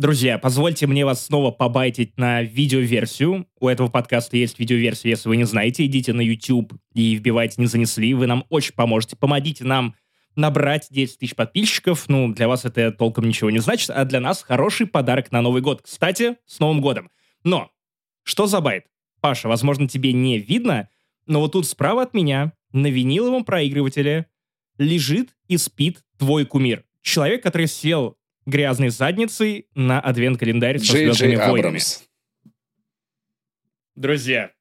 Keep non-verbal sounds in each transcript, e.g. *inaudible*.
Друзья, позвольте мне вас снова побайтить на видеоверсию. У этого подкаста есть видеоверсия, если вы не знаете. Идите на YouTube и вбивайте «Не занесли». Вы нам очень поможете. Помогите нам набрать 10 тысяч подписчиков. Ну, для вас это толком ничего не значит, а для нас хороший подарок на Новый год. Кстати, с Новым годом. Но, что за байт? Паша, возможно, тебе не видно, но вот тут справа от меня на виниловом проигрывателе лежит и спит твой кумир. Человек, который сел грязной задницей на адвент-календарь со Джей звездными Джей войнами. Абрамс. Друзья,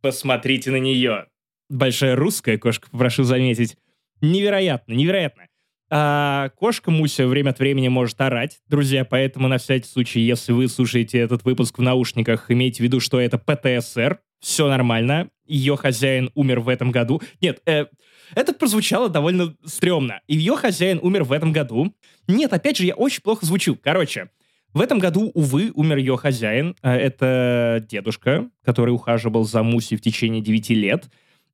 посмотрите на нее. Большая русская кошка, прошу заметить. Невероятно, невероятно. А кошка Муся время от времени может орать, друзья, поэтому на всякий случай, если вы слушаете этот выпуск в наушниках, имейте в виду, что это ПТСР, все нормально, ее хозяин умер в этом году. Нет, э, это прозвучало довольно стрёмно. Ее хозяин умер в этом году. Нет, опять же, я очень плохо звучу. Короче, в этом году, увы, умер ее хозяин. Э, Это дедушка, который ухаживал за Мусей в течение 9 лет.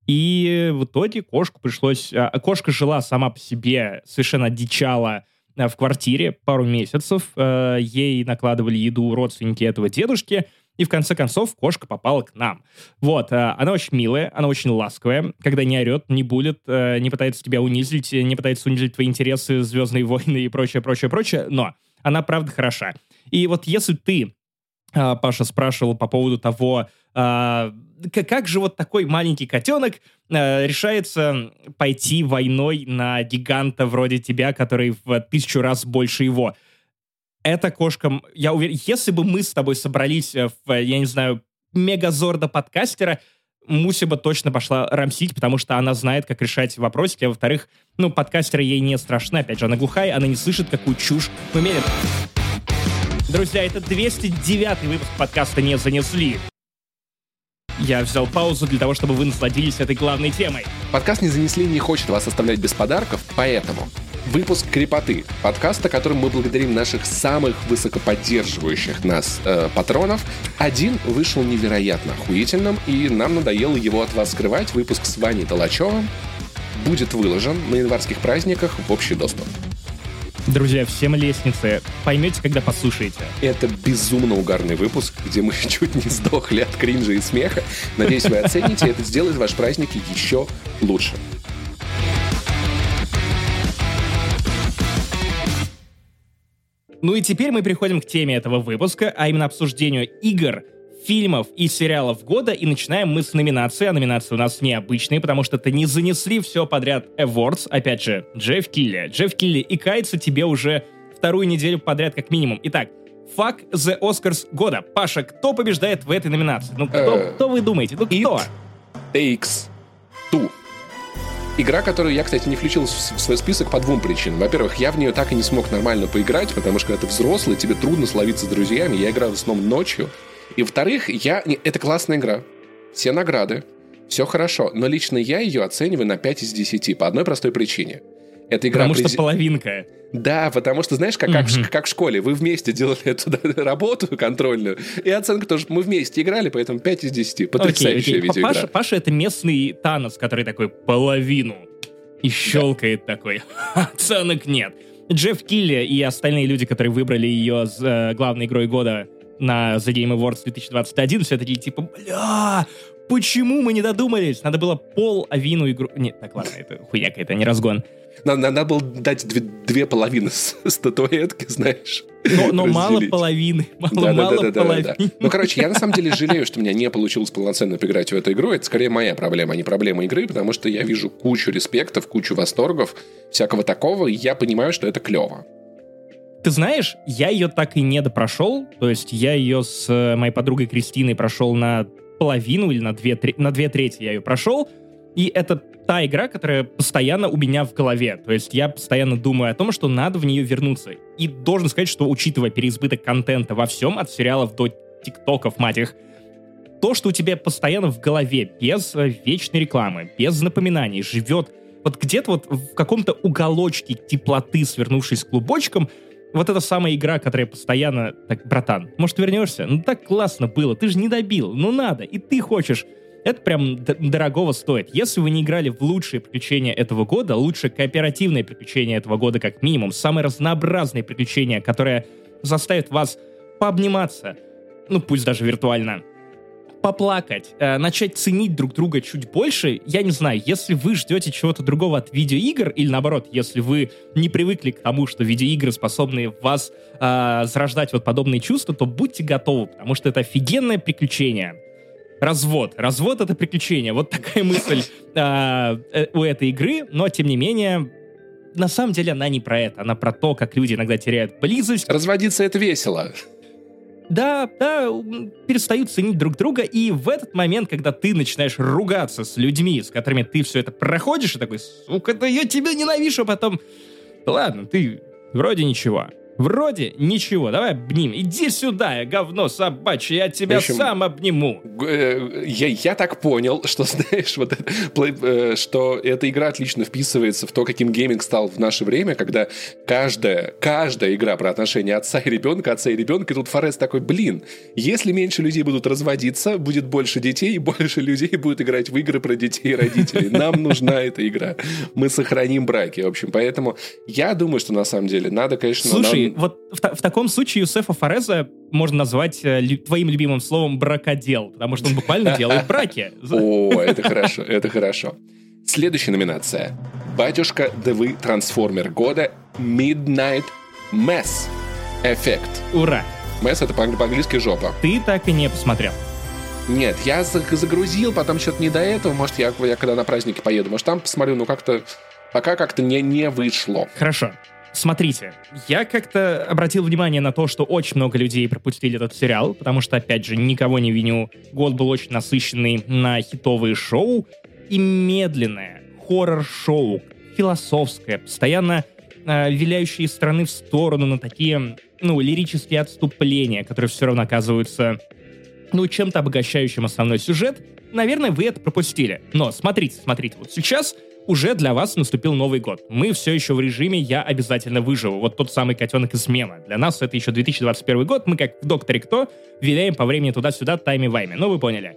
И в итоге кошку пришлось... а, Кошка жила сама по себе, совершенно одичала а, в квартире пару месяцев. Ей накладывали еду родственники этого дедушки. И в конце концов кошка попала к нам. Вот, э, она очень милая, она очень ласковая, когда не орет, не булит, э, не пытается тебя унизить, э, не пытается унизить твои интересы, Звездные войны и прочее, прочее, прочее, но она правда хороша. И вот если ты, а, Паша, спрашивал по поводу того, а, как же вот такой маленький котенок а, решается пойти войной на гиганта вроде тебя, который в тысячу раз больше его. Эта кошка, я уверен, если бы мы с тобой собрались э, в, я не знаю, мегазорда подкастера, Муся бы точно пошла рамсить, потому что она знает, как решать вопросики. А во-вторых, ну, подкастеры ей не страшны. Опять же, она глухая, она не слышит, какую чушь мы мерим. Друзья, это 209 выпуск подкаста «Не занесли». Я взял паузу для того, чтобы вы насладились этой главной темой. Подкаст «Не занесли» не хочет вас оставлять без подарков, поэтому выпуск «Крепоты» — подкаста, которым мы благодарим наших самых высокоподдерживающих нас э, патронов. Один вышел невероятно охуительным, и нам надоело его от вас скрывать. Выпуск с Ваней Толачевым будет выложен на январских праздниках в общий доступ. Друзья, всем лестницы. Поймете, когда послушаете. Это безумно угарный выпуск, где мы *laughs* чуть не сдохли от кринжа и смеха. Надеюсь, вы оцените, это сделает ваш праздник еще лучше. Ну и теперь мы переходим к теме этого выпуска, а именно обсуждению игр, фильмов и сериалов года, и начинаем мы с номинации, а номинации у нас необычные, потому что это не занесли все подряд Awards, опять же, Джефф Килли. Джефф Килли и кается тебе уже вторую неделю подряд как минимум. Итак, Fuck the Oscars года. Паша, кто побеждает в этой номинации? Ну, кто, Э, кто вы думаете? Ну, It кто? Takes Two. Игра, которую я, кстати, не включил в свой список по двум причинам. Во-первых, я в нее так и не смог нормально поиграть, потому что когда ты взрослый, тебе трудно словиться с друзьями. Я играл в основном ночью. И во-вторых, я... Это классная игра. Все награды. Все хорошо. Но лично я ее оцениваю на 5 из 10 по одной простой причине. Это игра Потому что половинка. Да, потому что, знаешь, как, как, в Мгм. ш- как в школе, вы вместе делали эту да, работу контрольную, и оценка тоже, мы вместе играли, поэтому 5 из 10. Потрясающая Окей, окей. видеоигра. Паша, Паша это местный Танос, который такой половину. И щелкает такой. *laughs* Оценок нет. Джефф Килли и остальные люди, которые выбрали ее с э, главной игрой года на The Game Awards 2021, все такие типа, бля, почему мы не додумались? Надо было пол Авину игру... Нет, так ладно, это хуйня какая-то, не разгон. Надо, надо было дать две, две половины статуэтки, знаешь. Но, но мало половины, мало, Да, да, мало да, да, да, половины. да. Ну, короче, я на самом деле жалею, что у меня не получилось полноценно поиграть в эту игру. Это скорее моя проблема, а не проблема игры, потому что я вижу кучу респектов, кучу восторгов, всякого такого, и я понимаю, что это клево. Ты знаешь, я ее так и не допрошел. То есть я ее с э, моей подругой Кристиной прошел на половину или на две, на две трети я ее прошел. И это та игра, которая постоянно у меня в голове. То есть я постоянно думаю о том, что надо в нее вернуться. И должен сказать, что учитывая переизбыток контента во всем, от сериалов до тиктоков, мать их, то, что у тебя постоянно в голове, без э, вечной рекламы, без напоминаний, живет вот где-то вот в каком-то уголочке теплоты, свернувшись клубочком, вот эта самая игра, которая постоянно... Так, братан, может, вернешься? Ну, так классно было, ты же не добил, ну надо, и ты хочешь. Это прям дорогого стоит. Если вы не играли в лучшие приключения этого года, лучшие кооперативные приключения этого года как минимум, самые разнообразные приключения, которые заставит вас пообниматься, ну пусть даже виртуально, поплакать, э, начать ценить друг друга чуть больше, я не знаю, если вы ждете чего-то другого от видеоигр, или наоборот, если вы не привыкли к тому, что видеоигры способны вас э, зарождать вот подобные чувства, то будьте готовы, потому что это офигенное приключение. Развод. Развод — это приключение. Вот такая мысль э, э, у этой игры, но, тем не менее, на самом деле она не про это. Она про то, как люди иногда теряют близость. Разводиться — это весело да, да, перестают ценить друг друга, и в этот момент, когда ты начинаешь ругаться с людьми, с которыми ты все это проходишь, и такой, сука, да я тебя ненавижу, а потом, ладно, ты вроде ничего. Вроде ничего, давай обним. Иди сюда, говно собачье, я тебя общем, сам обниму. Э, я, я так понял, *laughs* что, знаешь, вот э, что эта игра отлично вписывается в то, каким гейминг стал в наше время, когда каждая, каждая игра про отношения отца и ребенка, отца и ребенка, и тут Форест такой, блин, если меньше людей будут разводиться, будет больше детей, и больше людей будут играть в игры про детей и родителей. Нам нужна эта игра. Мы сохраним браки. В общем, поэтому я думаю, что на самом деле надо, конечно... Слушай, вот в, в таком случае Юсефа Фореза можно назвать э, лю, твоим любимым словом бракодел, потому что он буквально делает браки. *laughs* О, это хорошо, это хорошо. Следующая номинация. Батюшка ДВ Трансформер года Midnight Mess Эффект. Ура! Mess это по-английски жопа. Ты так и не посмотрел. Нет, я загрузил, потом что-то не до этого. Может, я, я когда на праздники поеду, может, там посмотрю, но как-то пока как-то не, не вышло. Хорошо. Смотрите, я как-то обратил внимание на то, что очень много людей пропустили этот сериал, потому что, опять же, никого не виню. Год был очень насыщенный на хитовые шоу и медленное хоррор-шоу, философское, постоянно э, виляющие из в сторону на такие, ну, лирические отступления, которые все равно оказываются, ну, чем-то обогащающим основной сюжет. Наверное, вы это пропустили. Но смотрите, смотрите, вот сейчас уже для вас наступил Новый год. Мы все еще в режиме «я обязательно выживу». Вот тот самый котенок измена. Для нас это еще 2021 год. Мы как в «Докторе Кто» виляем по времени туда-сюда тайми-вайми. Ну, вы поняли.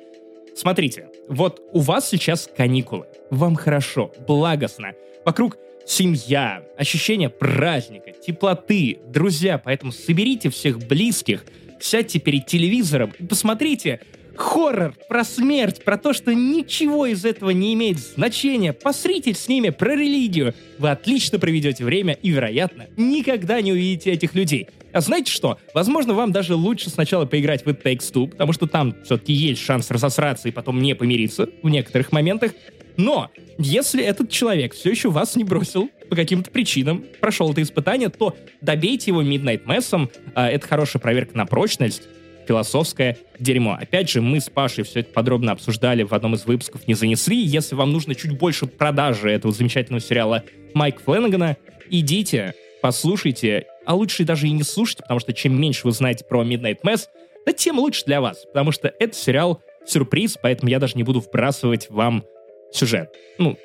Смотрите, вот у вас сейчас каникулы. Вам хорошо, благостно. Вокруг семья, ощущение праздника, теплоты, друзья. Поэтому соберите всех близких, сядьте перед телевизором и посмотрите хоррор про смерть, про то, что ничего из этого не имеет значения. Посрите с ними про религию. Вы отлично проведете время и, вероятно, никогда не увидите этих людей. А знаете что? Возможно, вам даже лучше сначала поиграть в It Takes Two, потому что там все-таки есть шанс разосраться и потом не помириться в некоторых моментах. Но если этот человек все еще вас не бросил по каким-то причинам, прошел это испытание, то добейте его Midnight Mass. А, это хорошая проверка на прочность философское дерьмо. Опять же, мы с Пашей все это подробно обсуждали в одном из выпусков «Не занесли». Если вам нужно чуть больше продажи этого замечательного сериала Майк Фленнегана, идите, послушайте, а лучше даже и не слушайте, потому что чем меньше вы знаете про Midnight Mass, да тем лучше для вас, потому что это сериал сюрприз, поэтому я даже не буду вбрасывать вам сюжет. Ну,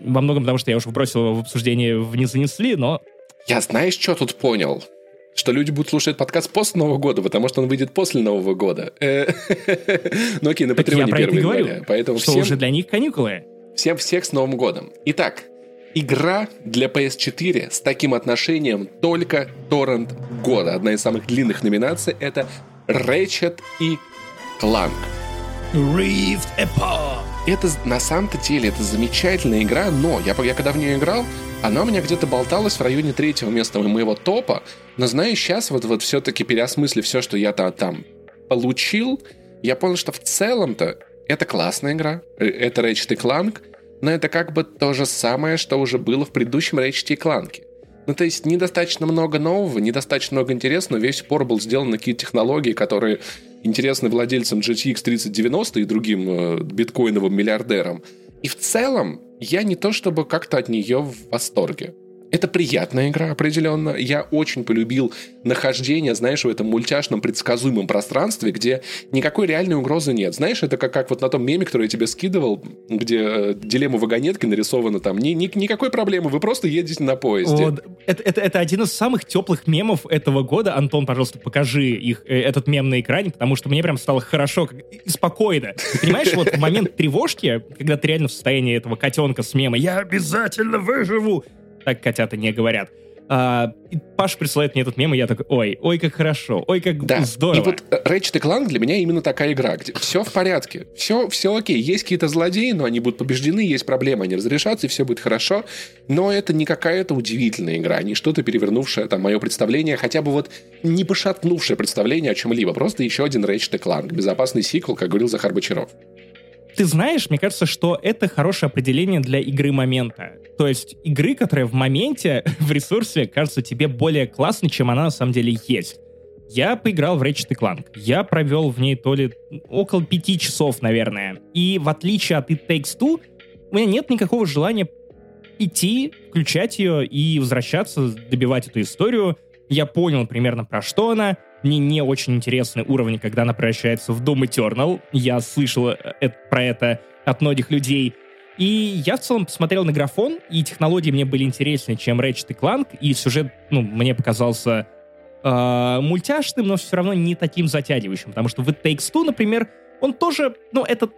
во многом потому, что я уже вбросил его в обсуждение в «Не занесли», но... Я знаешь, что тут понял? Что люди будут слушать подкаст после Нового года, потому что он выйдет после Нового года. Э, *laughs* ну окей, на Патреоне 1 января. Поэтому что уже для них каникулы. Всем всех с Новым годом. Итак, игра для PS4 с таким отношением только торрент года. Одна из самых длинных номинаций — это Ratchet и Clank. Rift Apart. Это на самом-то деле это замечательная игра, но я, я когда в нее играл, она у меня где-то болталась в районе третьего места моего топа, но знаю сейчас, вот, вот все-таки переосмыслив все, что я там, там получил, я понял, что в целом-то это классная игра, э, это Ratchet Clank, но это как бы то же самое, что уже было в предыдущем Ratchet Clank. Ну, то есть недостаточно много нового, недостаточно много интересного, весь упор был сделан на какие-то технологии, которые интересны владельцам GTX 3090 и другим э, биткоиновым миллиардерам. И в целом я не то чтобы как-то от нее в восторге. Это приятная игра, определенно. Я очень полюбил нахождение, знаешь, в этом мультяшном предсказуемом пространстве, где никакой реальной угрозы нет. Знаешь, это как, как вот на том меме, который я тебе скидывал, где э, дилемма вагонетки нарисована там. Ни, ни, никакой проблемы, вы просто едете на поезде. Вот. Это, это, это один из самых теплых мемов этого года. Антон, пожалуйста, покажи их, э, этот мем на экране, потому что мне прям стало хорошо и спокойно. Понимаешь, вот в момент тревожки, когда ты реально в состоянии этого котенка с мема «Я обязательно выживу!» Так котята не говорят. А, и Паш присылает мне этот мем, и я такой, ой, ой, как хорошо, ой, как да. здорово. И вот э, Ratchet Clank для меня именно такая игра, где все в порядке, все, все окей, есть какие-то злодеи, но они будут побеждены, есть проблемы, они разрешатся, и все будет хорошо, но это не какая-то удивительная игра, не что-то перевернувшее там мое представление, хотя бы вот не пошатнувшее представление о чем-либо, просто еще один Ratchet Clank, безопасный сиквел, как говорил Захар Бочаров. Ты знаешь, мне кажется, что это хорошее определение для игры момента. То есть игры, которая в моменте, *laughs* в ресурсе, кажется тебе более классной, чем она на самом деле есть. Я поиграл в Ratchet Clank. Я провел в ней то ли около пяти часов, наверное. И в отличие от It Takes Two, у меня нет никакого желания идти, включать ее и возвращаться, добивать эту историю. Я понял примерно про что она. Мне не очень интересны уровни, когда она превращается в Doom Eternal. Я слышал э, это, про это от многих людей. И я в целом посмотрел на графон, и технологии мне были интереснее, чем Ratchet и Clank, и сюжет, ну, мне показался э, мультяшным, но все равно не таким затягивающим, потому что в It Takes Two, например, он тоже, ну, это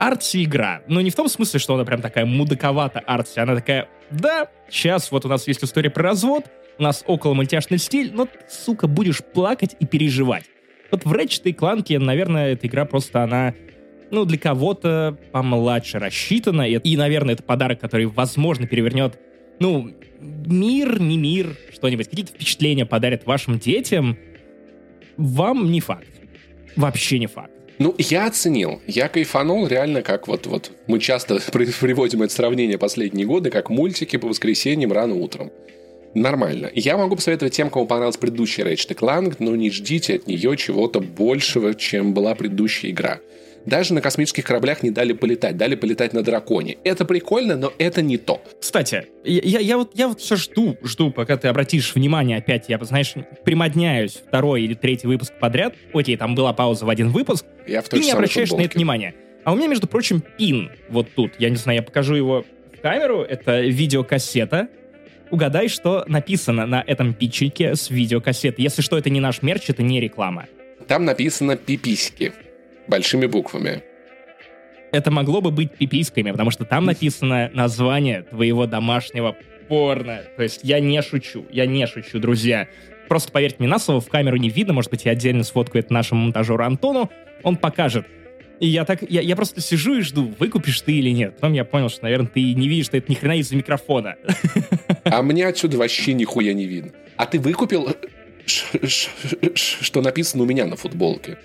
арти-игра, но не в том смысле, что она прям такая мудаковата арти, она такая, да, сейчас вот у нас есть история про развод, у нас около мультяшный стиль, но ты, сука, будешь плакать и переживать. Вот в Ratchet и Clank, наверное, эта игра просто, она, ну, для кого-то помладше рассчитана, и, и, наверное, это подарок, который, возможно, перевернет, ну, мир, не мир, что-нибудь, какие-то впечатления подарит вашим детям, вам не факт. Вообще не факт. Ну, я оценил. Я кайфанул реально, как вот, вот мы часто *laughs* приводим это сравнение последние годы, как мультики по воскресеньям рано утром нормально. Я могу посоветовать тем, кому понравилась предыдущая Ratchet Clank, но не ждите от нее чего-то большего, чем была предыдущая игра. Даже на космических кораблях не дали полетать, дали полетать на драконе. Это прикольно, но это не то. Кстати, я, я, вот, я вот все жду, жду, пока ты обратишь внимание опять, я, знаешь, примодняюсь второй или третий выпуск подряд. Окей, там была пауза в один выпуск. Я в ты не обращаешь футболке. на это внимание. А у меня, между прочим, пин вот тут. Я не знаю, я покажу его в камеру. Это видеокассета Угадай, что написано на этом питчике с видеокассеты. Если что, это не наш мерч, это не реклама. Там написано «пиписьки» большими буквами. Это могло бы быть пиписьками, потому что там написано название твоего домашнего порно. То есть я не шучу, я не шучу, друзья. Просто поверьте мне на слово, в камеру не видно, может быть, я отдельно сфоткаю это нашему монтажеру Антону, он покажет. И я так, я, я просто сижу и жду, выкупишь ты или нет. Потом я понял, что, наверное, ты не видишь, что это ни хрена из-за микрофона. А мне отсюда вообще нихуя не видно. А ты выкупил, что написано у меня на футболке?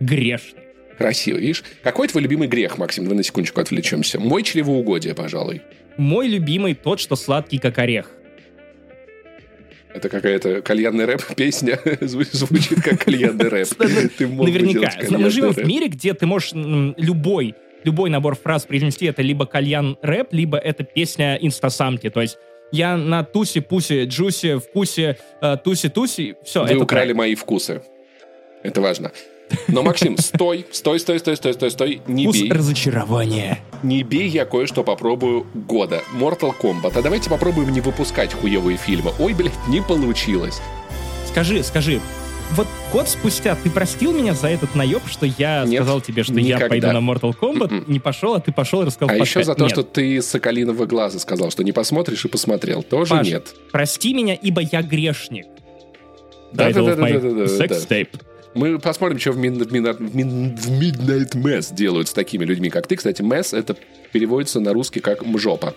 Грешный. Красиво, видишь? Какой твой любимый грех, Максим? Давай на секундочку отвлечемся. Мой чревоугодие, пожалуй. Мой любимый тот, что сладкий, как орех. Это какая-то кальянная рэп-песня. *laughs* Звучит как кальянный рэп. Наверняка. Мы живем в мире, где ты можешь любой любой набор фраз произнести, это либо кальян рэп, либо это песня инстасамки. То есть я на тусе, пусе, джусе, вкусе, э, тусе, все. Вы украли мои вкусы. Это важно. Но, Максим, стой, стой, стой, стой, стой, стой, стой, не Вкус бей. разочарования. Не бей, я кое-что попробую года. Mortal Kombat. А давайте попробуем не выпускать хуевые фильмы. Ой, блядь, не получилось. Скажи, скажи, вот год спустя ты простил меня за этот наеб, что я Нет, сказал тебе, что никогда. я пойду на Mortal Kombat, Mm-mm. не пошел, а ты пошел и рассказал. А еще за то, Нет. что ты Соколиного глаза сказал, что не посмотришь и посмотрел. Тоже Паш, нет. прости меня, ибо я грешник. Да, да, да, да, да, да, Sex tape. Мы посмотрим, что в, Mid- в, Midnight Mass делают с такими людьми, как ты. Кстати, Mass это переводится на русский как «мжопа».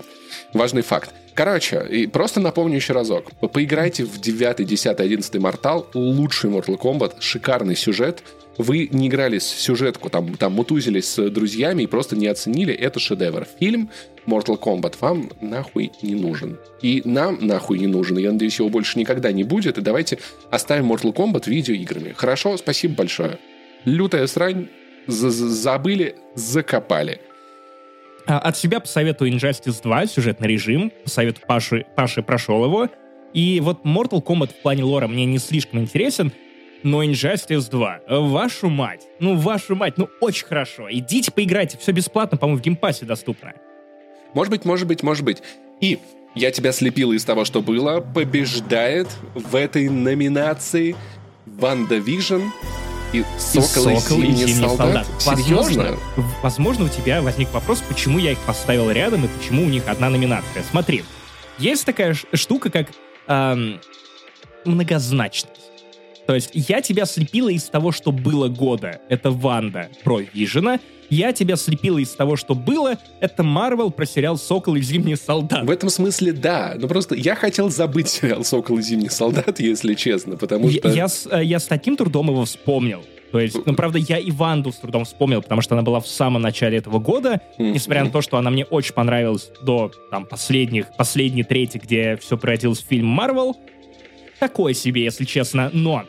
Важный факт. Короче, и просто напомню еще разок. Поиграйте в 9, 10, 11 Mortal. Лучший Mortal Kombat. Шикарный сюжет. Вы не играли с сюжетку, там, там мутузились с друзьями и просто не оценили. Это шедевр. Фильм Mortal Kombat вам нахуй не нужен. И нам нахуй не нужен. Я надеюсь, его больше никогда не будет. И давайте оставим Mortal Kombat видеоиграми. Хорошо, спасибо большое. Лютая срань. Забыли, закопали. А, от себя посоветую Injustice 2, сюжетный режим. Посоветую Паше, Паше прошел его. И вот Mortal Kombat в плане лора мне не слишком интересен, но Injustice 2, вашу мать, ну вашу мать, ну очень хорошо. Идите поиграйте, все бесплатно, по-моему, в Game Pass е доступно. Может быть, может быть, может быть. И я тебя слепил из того, что было. Побеждает в этой номинации WandaVision и Сокол, и, Сокол и Зимний солдат. солдат. Возможно, возможно, у тебя возник вопрос, почему я их поставил рядом и почему у них одна номинация. Смотри, есть такая штука, как эм, многозначность. То есть я тебя слепила из того, что было года. Это Ванда про Вижена. Я тебя слепила из того, что было. Это Марвел про сериал «Сокол и Зимний солдат». В этом смысле да. Но просто я хотел забыть сериал «Сокол и Зимний солдат», если честно, потому что... Я, я, с, э, я с таким трудом его вспомнил. То есть, ну, правда, я и Ванду с трудом вспомнил, потому что она была в самом начале этого года, несмотря на то, что она мне очень понравилась до там последних, последней трети, где все превратилось в фильм Марвел. Такое себе, если честно, но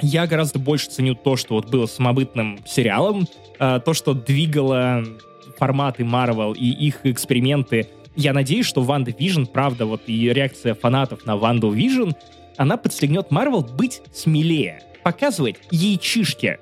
я гораздо больше ценю то, что вот было самобытным сериалом, э, то, что двигало форматы Marvel и их эксперименты. Я надеюсь, что WandaVision, правда, вот и реакция фанатов на WandaVision, она подстегнет Марвел быть смелее, показывать яичишки,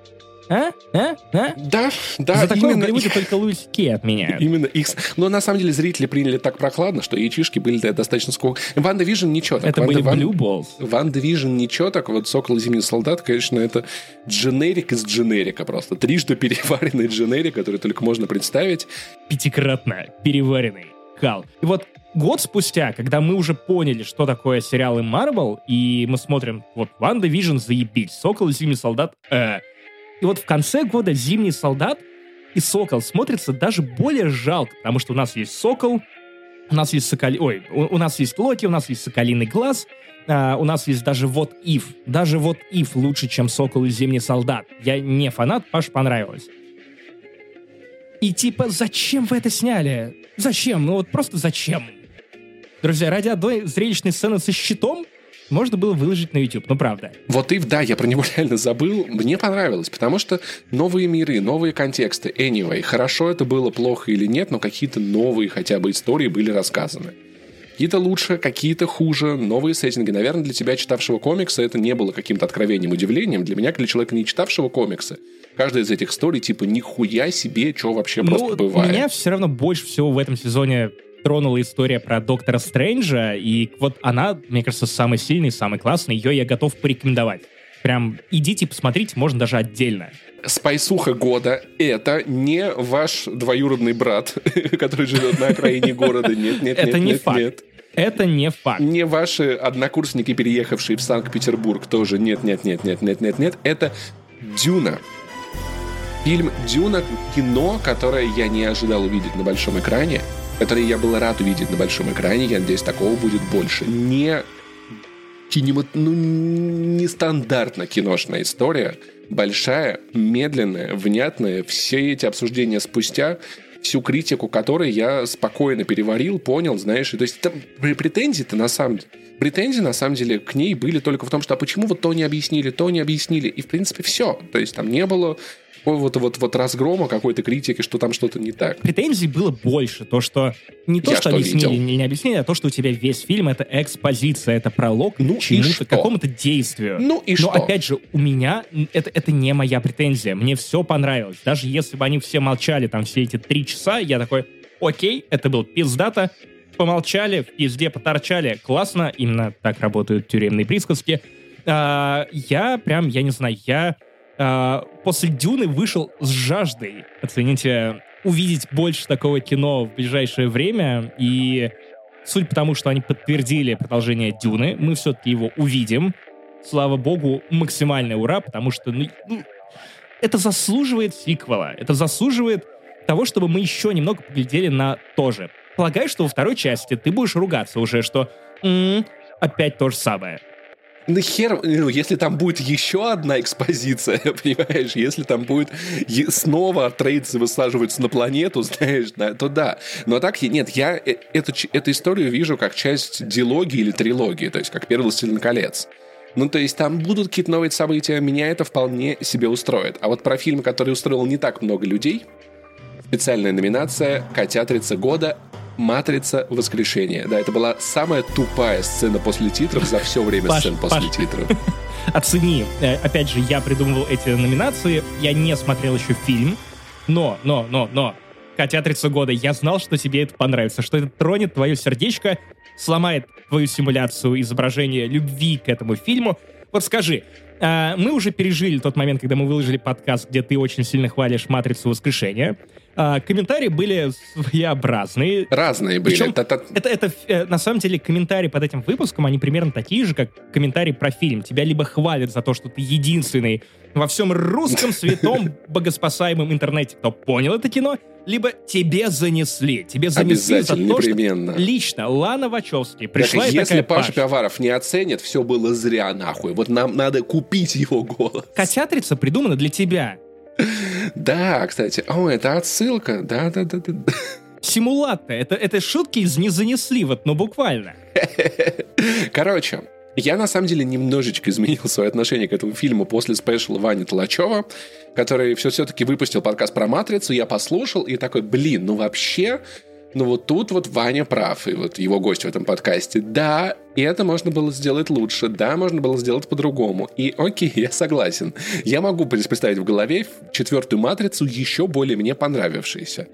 а? А? А? Да, да. За такое именно в только Луис Кей отменяют. Именно их. Но на самом деле зрители приняли так прохладно, что яичишки были достаточно сколько. WandaVision ничего так. Это Ванда, были Ван... Blue Balls. WandaVision ничего так. Вот Сокол и Зимний солдат, конечно, это дженерик из дженерика просто. Трижды переваренный дженерик, который только можно представить. Пятикратно переваренный кал. И вот год спустя, когда мы уже поняли, что такое сериалы Marvel, и мы смотрим, вот, WandaVision заебись, Сокол и Зимний солдат, э, и вот в конце года «Зимний солдат» и «Сокол» смотрятся даже более жалко, потому что у нас есть «Сокол», у нас есть Соколи... Ой, у, у нас есть Локи, у нас есть Соколиный глаз, а, у нас есть даже вот Ив. Даже вот Ив лучше, чем Сокол и Зимний солдат. Я не фанат, Паш понравилось. И типа, зачем вы это сняли? Зачем? Ну вот просто зачем? Друзья, ради одной зрелищной сцены со щитом можно было выложить на YouTube, ну правда. Вот и да, я про него *laughs* реально забыл. Мне понравилось, потому что новые миры, новые контексты. Anyway, хорошо это было, плохо или нет, но какие-то новые хотя бы истории были рассказаны. Какие-то лучше, какие-то хуже, новые сеттинги. Наверное, для тебя, читавшего комиксы, это не было каким-то откровением, удивлением. Для меня, для человека, не читавшего комиксы, каждая из этих историй, типа, нихуя себе, что вообще ну, просто бывает. Меня все равно больше всего в этом сезоне тронула история про Доктора Стрэнджа, и вот она, мне кажется, самый сильный, самый классный, ее я готов порекомендовать. Прям идите, посмотрите, можно даже отдельно. Спайсуха года — это не ваш двоюродный брат, *laughs* который живет на окраине города. Нет, нет, это нет, не факт. Это не факт. Не ваши однокурсники, переехавшие в Санкт-Петербург, тоже нет, нет, нет, нет, нет, нет, нет. Это Дюна. Фильм «Дюна» — кино, которое я не ожидал увидеть на большом экране который я был рад увидеть на большом экране. Я надеюсь, такого будет больше. Не кинемат... ну, нестандартно киношная история. Большая, медленная, внятная. Все эти обсуждения спустя всю критику которой я спокойно переварил, понял, знаешь, то есть там претензии-то на самом деле, претензии на самом деле к ней были только в том, что а почему вот то не объяснили, то не объяснили, и в принципе все, то есть там не было вот, вот, вот разгрома какой-то критики, что там что-то не так. Претензий было больше. То, что не то, Я что, что объяснили, видел? не, объяснили, а то, что у тебя весь фильм — это экспозиция, это пролог Ну к чему-то, какому-то действию. Ну и Но что? опять же, у меня это, это не моя претензия. Мне все понравилось. Даже если бы они все молчали там все эти три часа, я такой, окей, это был пиздато, помолчали, в пизде поторчали, классно, именно так работают тюремные присказки. А, я прям, я не знаю, я а, после Дюны вышел с жаждой, оцените, увидеть больше такого кино в ближайшее время, и суть потому, что они подтвердили продолжение Дюны, мы все-таки его увидим. Слава богу, максимальный ура, потому что ну, ну, это заслуживает сиквела, это заслуживает того, чтобы мы еще немного поглядели на то же. Полагаю, что во второй части ты будешь ругаться уже, что «М, опять то же самое. Ну хер, ну, если там будет еще одна экспозиция, *laughs* понимаешь, если там будет снова трейдсы высаживаются на планету, *laughs* знаешь, да, то да. Но так, нет, я э- эту, эту историю вижу как часть дилогии или трилогии, то есть как первый «Властелин колец». Ну, то есть там будут какие-то новые события, меня это вполне себе устроит. А вот про фильм, который устроил не так много людей, специальная номинация «Котятрица года. Матрица. Воскрешение». Да, это была самая тупая сцена после титров за все время Паш, сцен после Паш. титров. *laughs* Оцени. Э, Опять же, я придумывал эти номинации, я не смотрел еще фильм, но, но, но, но, «Котятрица года», я знал, что тебе это понравится, что это тронет твое сердечко, сломает твою симуляцию изображения любви к этому фильму. Вот скажи, а, мы уже пережили тот момент, когда мы выложили подкаст, где ты очень сильно хвалишь «Матрицу воскрешения». А, комментарии были своеобразные. Разные были. Причем это, это, это, на самом деле, комментарии под этим выпуском, они примерно такие же, как комментарии про фильм. Тебя либо хвалят за то, что ты единственный во всем русском святом *laughs* богоспасаемом интернете, кто понял это кино, либо тебе занесли. Тебе занесли за то, непременно. что лично Лана Вачовски пришла так, и если такая, Паша Пиаваров не оценит, все было зря нахуй. Вот нам надо купить его голос. Котятрица придумана для тебя. Да, кстати. О, это отсылка. Да, да, да, да. Симулатно. Это, это шутки из не занесли, вот, но буквально. Короче, я, на самом деле, немножечко изменил свое отношение к этому фильму после спешла Вани Толачева, который все-таки выпустил подкаст про «Матрицу», я послушал и такой, блин, ну вообще, ну вот тут вот Ваня прав, и вот его гость в этом подкасте. Да, и это можно было сделать лучше, да, можно было сделать по-другому. И окей, я согласен. Я могу представить в голове четвертую матрицу, еще более мне понравившейся.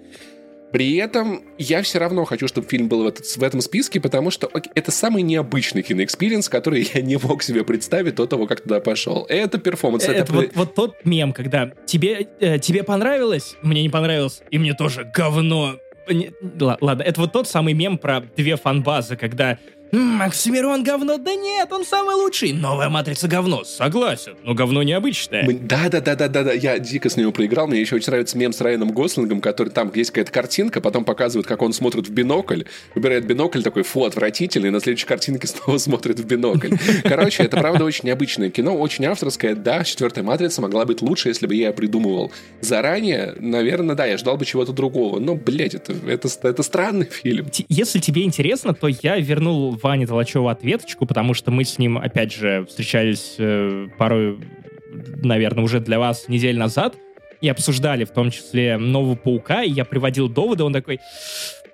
При этом я все равно хочу, чтобы фильм был в, этот, в этом списке, потому что окей, это самый необычный кино experience, который я не мог себе представить до того, как туда пошел. Это перформанс. Это, это вот, вот тот мем, когда тебе, э, тебе понравилось, мне не понравилось, и мне тоже говно. Не, ладно, это вот тот самый мем про две фанбазы, когда Максимирон говно? Да нет, он самый лучший. Новая матрица говно. Согласен, но говно необычное. Да-да-да-да-да, я дико с него проиграл. Мне еще очень нравится мем с Райаном Гослингом, который там есть какая-то картинка, потом показывает, как он смотрит в бинокль, выбирает бинокль, такой, фу, отвратительный, и на следующей картинке *laughs* снова смотрит в бинокль. Короче, это правда очень необычное кино, очень авторское. Да, четвертая матрица могла быть лучше, если бы я придумывал заранее. Наверное, да, я ждал бы чего-то другого. Но, блядь, это, это, это странный фильм. Если тебе интересно, то я вернул Ване Толачеву ответочку, потому что мы с ним, опять же, встречались э, пару, наверное, уже для вас недель назад, и обсуждали в том числе «Нового паука», и я приводил доводы, он такой,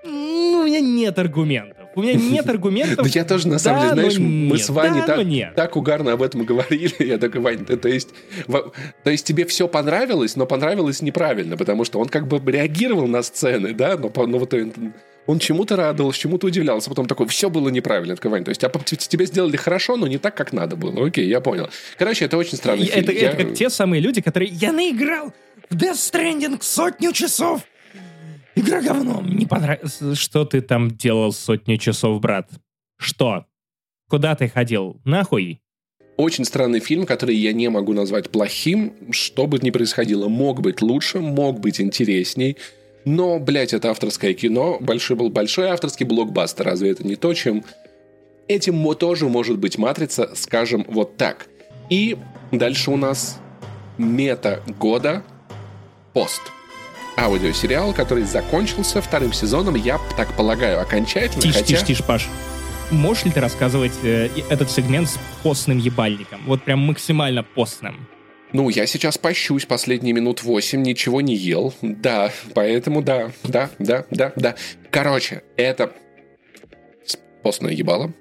ну, у меня нет аргументов. У меня нет *laughs* аргументов. Да я тоже, на самом деле, знаешь, мы с Ваней так угарно об этом говорили. *laughs* Я такой, Вань, то есть, то есть тебе все понравилось, но понравилось неправильно, потому что он как бы реагировал на сцены, да, но вот он чему-то радовался, чему-то удивлялся, потом такой, все было неправильно, такой, Вань, то есть а, тебе сделали хорошо, но не так, как надо было. Окей, я понял. Короче, это очень странный фильм. Это, я... это как те самые люди, которые, я наиграл в Death Stranding сотню часов, игра говно, не понравилось. Что ты там делал сотню часов, брат? Что? Куда ты ходил? Нахуй? Очень странный фильм, который я не могу назвать плохим. Что бы ни происходило, мог быть лучше, мог быть интересней. Но, блядь, это авторское кино, большой был большой авторский блокбастер. Разве это не то, чем этим тоже может быть «Матрица», скажем, вот так. И дальше у нас мета года «Пост». Аудиосериал, который закончился вторым сезоном, я так полагаю, окончательно. Тише, хотя... тише, тише, Паш. Можешь ли ты рассказывать э, этот сегмент с постным ебальником? Вот прям максимально постным. Ну, я сейчас пощусь последние минут восемь, ничего не ел. Да, поэтому да, да, да, да, да. Короче, это постное ебало.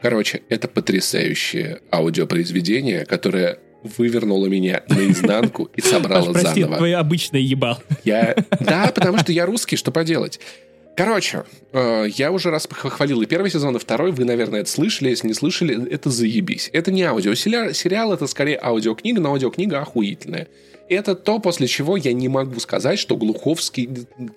Короче, это потрясающее аудиопроизведение, которое вывернуло меня наизнанку и *laughs* собрало Паш, прости, заново. твое обычное ебал. Я... Да, потому что я русский, что поделать. Короче, э, я уже раз похвалил и первый сезон, и второй. Вы, наверное, это слышали. Если не слышали, это заебись. Это не аудиосериал, это скорее аудиокнига, но аудиокнига охуительная. Это то, после чего я не могу сказать, что Глуховский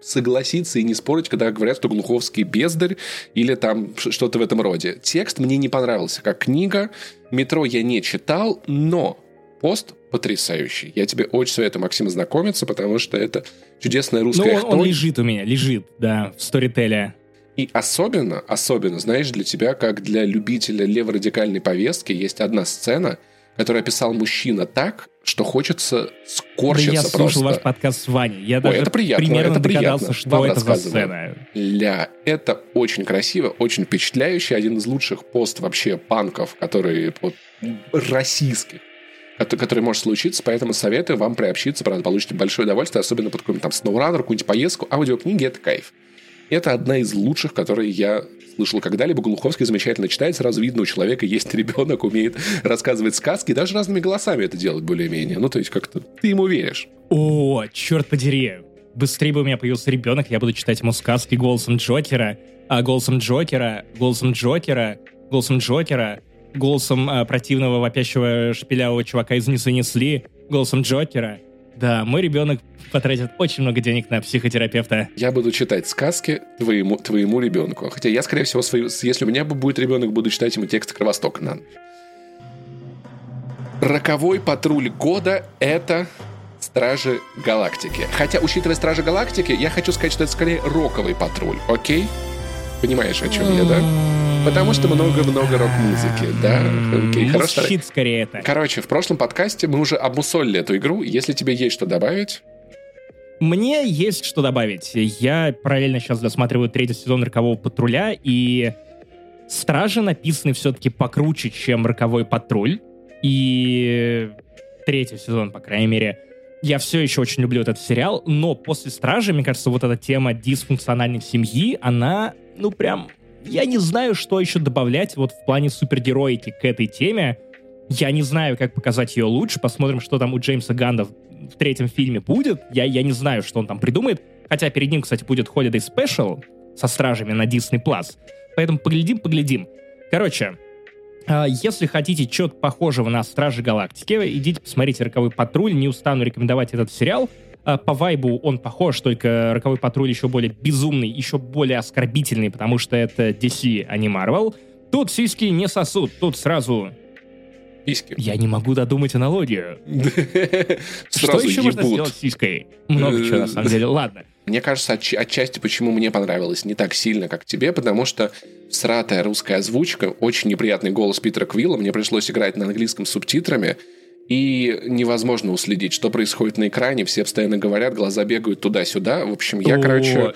согласится и не спорить, когда говорят, что Глуховский бездарь или там что-то в этом роде. Текст мне не понравился как книга. «Метро» я не читал, но пост потрясающий. Я тебе очень советую, Максим, знакомиться, потому что это чудесная русская Ну, он, он лежит у меня, лежит, да, в сторителе. И особенно, особенно, знаешь, для тебя, как для любителя леворадикальной повестки, есть одна сцена, которую описал мужчина так, что хочется скорчиться да я слушал просто. ваш подкаст с Ваней. Я даже Ой, это приятно, примерно это приятно. что Вам это за сцена. Ля, это очень красиво, очень впечатляюще. Один из лучших пост вообще панков, которые вот, российских который может случиться, поэтому советую вам приобщиться, правда, получите большое удовольствие, особенно под какой-нибудь там SnowRunner, какую-нибудь поездку. Аудиокниги — это кайф. Это одна из лучших, которые я слышал когда-либо. Глуховский замечательно читает, сразу видно, у человека есть ребенок, умеет рассказывать сказки, даже разными голосами это делать более-менее. Ну, то есть как-то ты ему веришь. О, черт подери. Быстрее бы у меня появился ребенок, я буду читать ему сказки голосом Джокера, а голосом Джокера, голосом Джокера, голосом Джокера, голосом э, противного вопящего шпилявого чувака из «Не занесли», голосом Джокера. Да, мой ребенок потратит очень много денег на психотерапевта. Я буду читать сказки твоему, твоему ребенку. Хотя я, скорее всего, свою, если у меня будет ребенок, буду читать ему текст Кровостока на. Роковой патруль года — это Стражи Галактики. Хотя, учитывая Стражи Галактики, я хочу сказать, что это скорее роковый патруль, окей? Понимаешь, о чем я, да? Потому что много-много рок-музыки, да? Окей, хорошо. скорее это. Короче, в прошлом подкасте мы уже обмусолили эту игру. Если тебе есть что добавить... Мне есть что добавить. Я параллельно сейчас досматриваю третий сезон «Рокового патруля», и «Стражи» написаны все-таки покруче, чем «Роковой патруль». И третий сезон, по крайней мере, я все еще очень люблю этот сериал, но после «Стражи», мне кажется, вот эта тема дисфункциональной семьи, она, ну, прям... Я не знаю, что еще добавлять вот в плане супергероики к этой теме. Я не знаю, как показать ее лучше. Посмотрим, что там у Джеймса Ганда в третьем фильме будет. Я, я не знаю, что он там придумает. Хотя перед ним, кстати, будет Holiday Special со стражами на Disney+. Поэтому поглядим, поглядим. Короче, если хотите чего-то похожего на Стражи Галактики, идите посмотрите «Роковой патруль». Не устану рекомендовать этот сериал. А, по вайбу он похож, только «Роковой патруль» еще более безумный, еще более оскорбительный, потому что это DC, а не Marvel. Тут сиськи не сосут, тут сразу Сиськи. Я не могу додумать аналогию. *laughs* Что еще можно сделать с сиськой? Много чего, на самом деле. Ладно. Мне кажется, отч- отчасти почему мне понравилось не так сильно, как тебе, потому что сратая русская озвучка, очень неприятный голос Питера Квилла, мне пришлось играть на английском с субтитрами, и невозможно уследить, что происходит на экране, все постоянно говорят, глаза бегают туда-сюда. В общем, я, О, короче...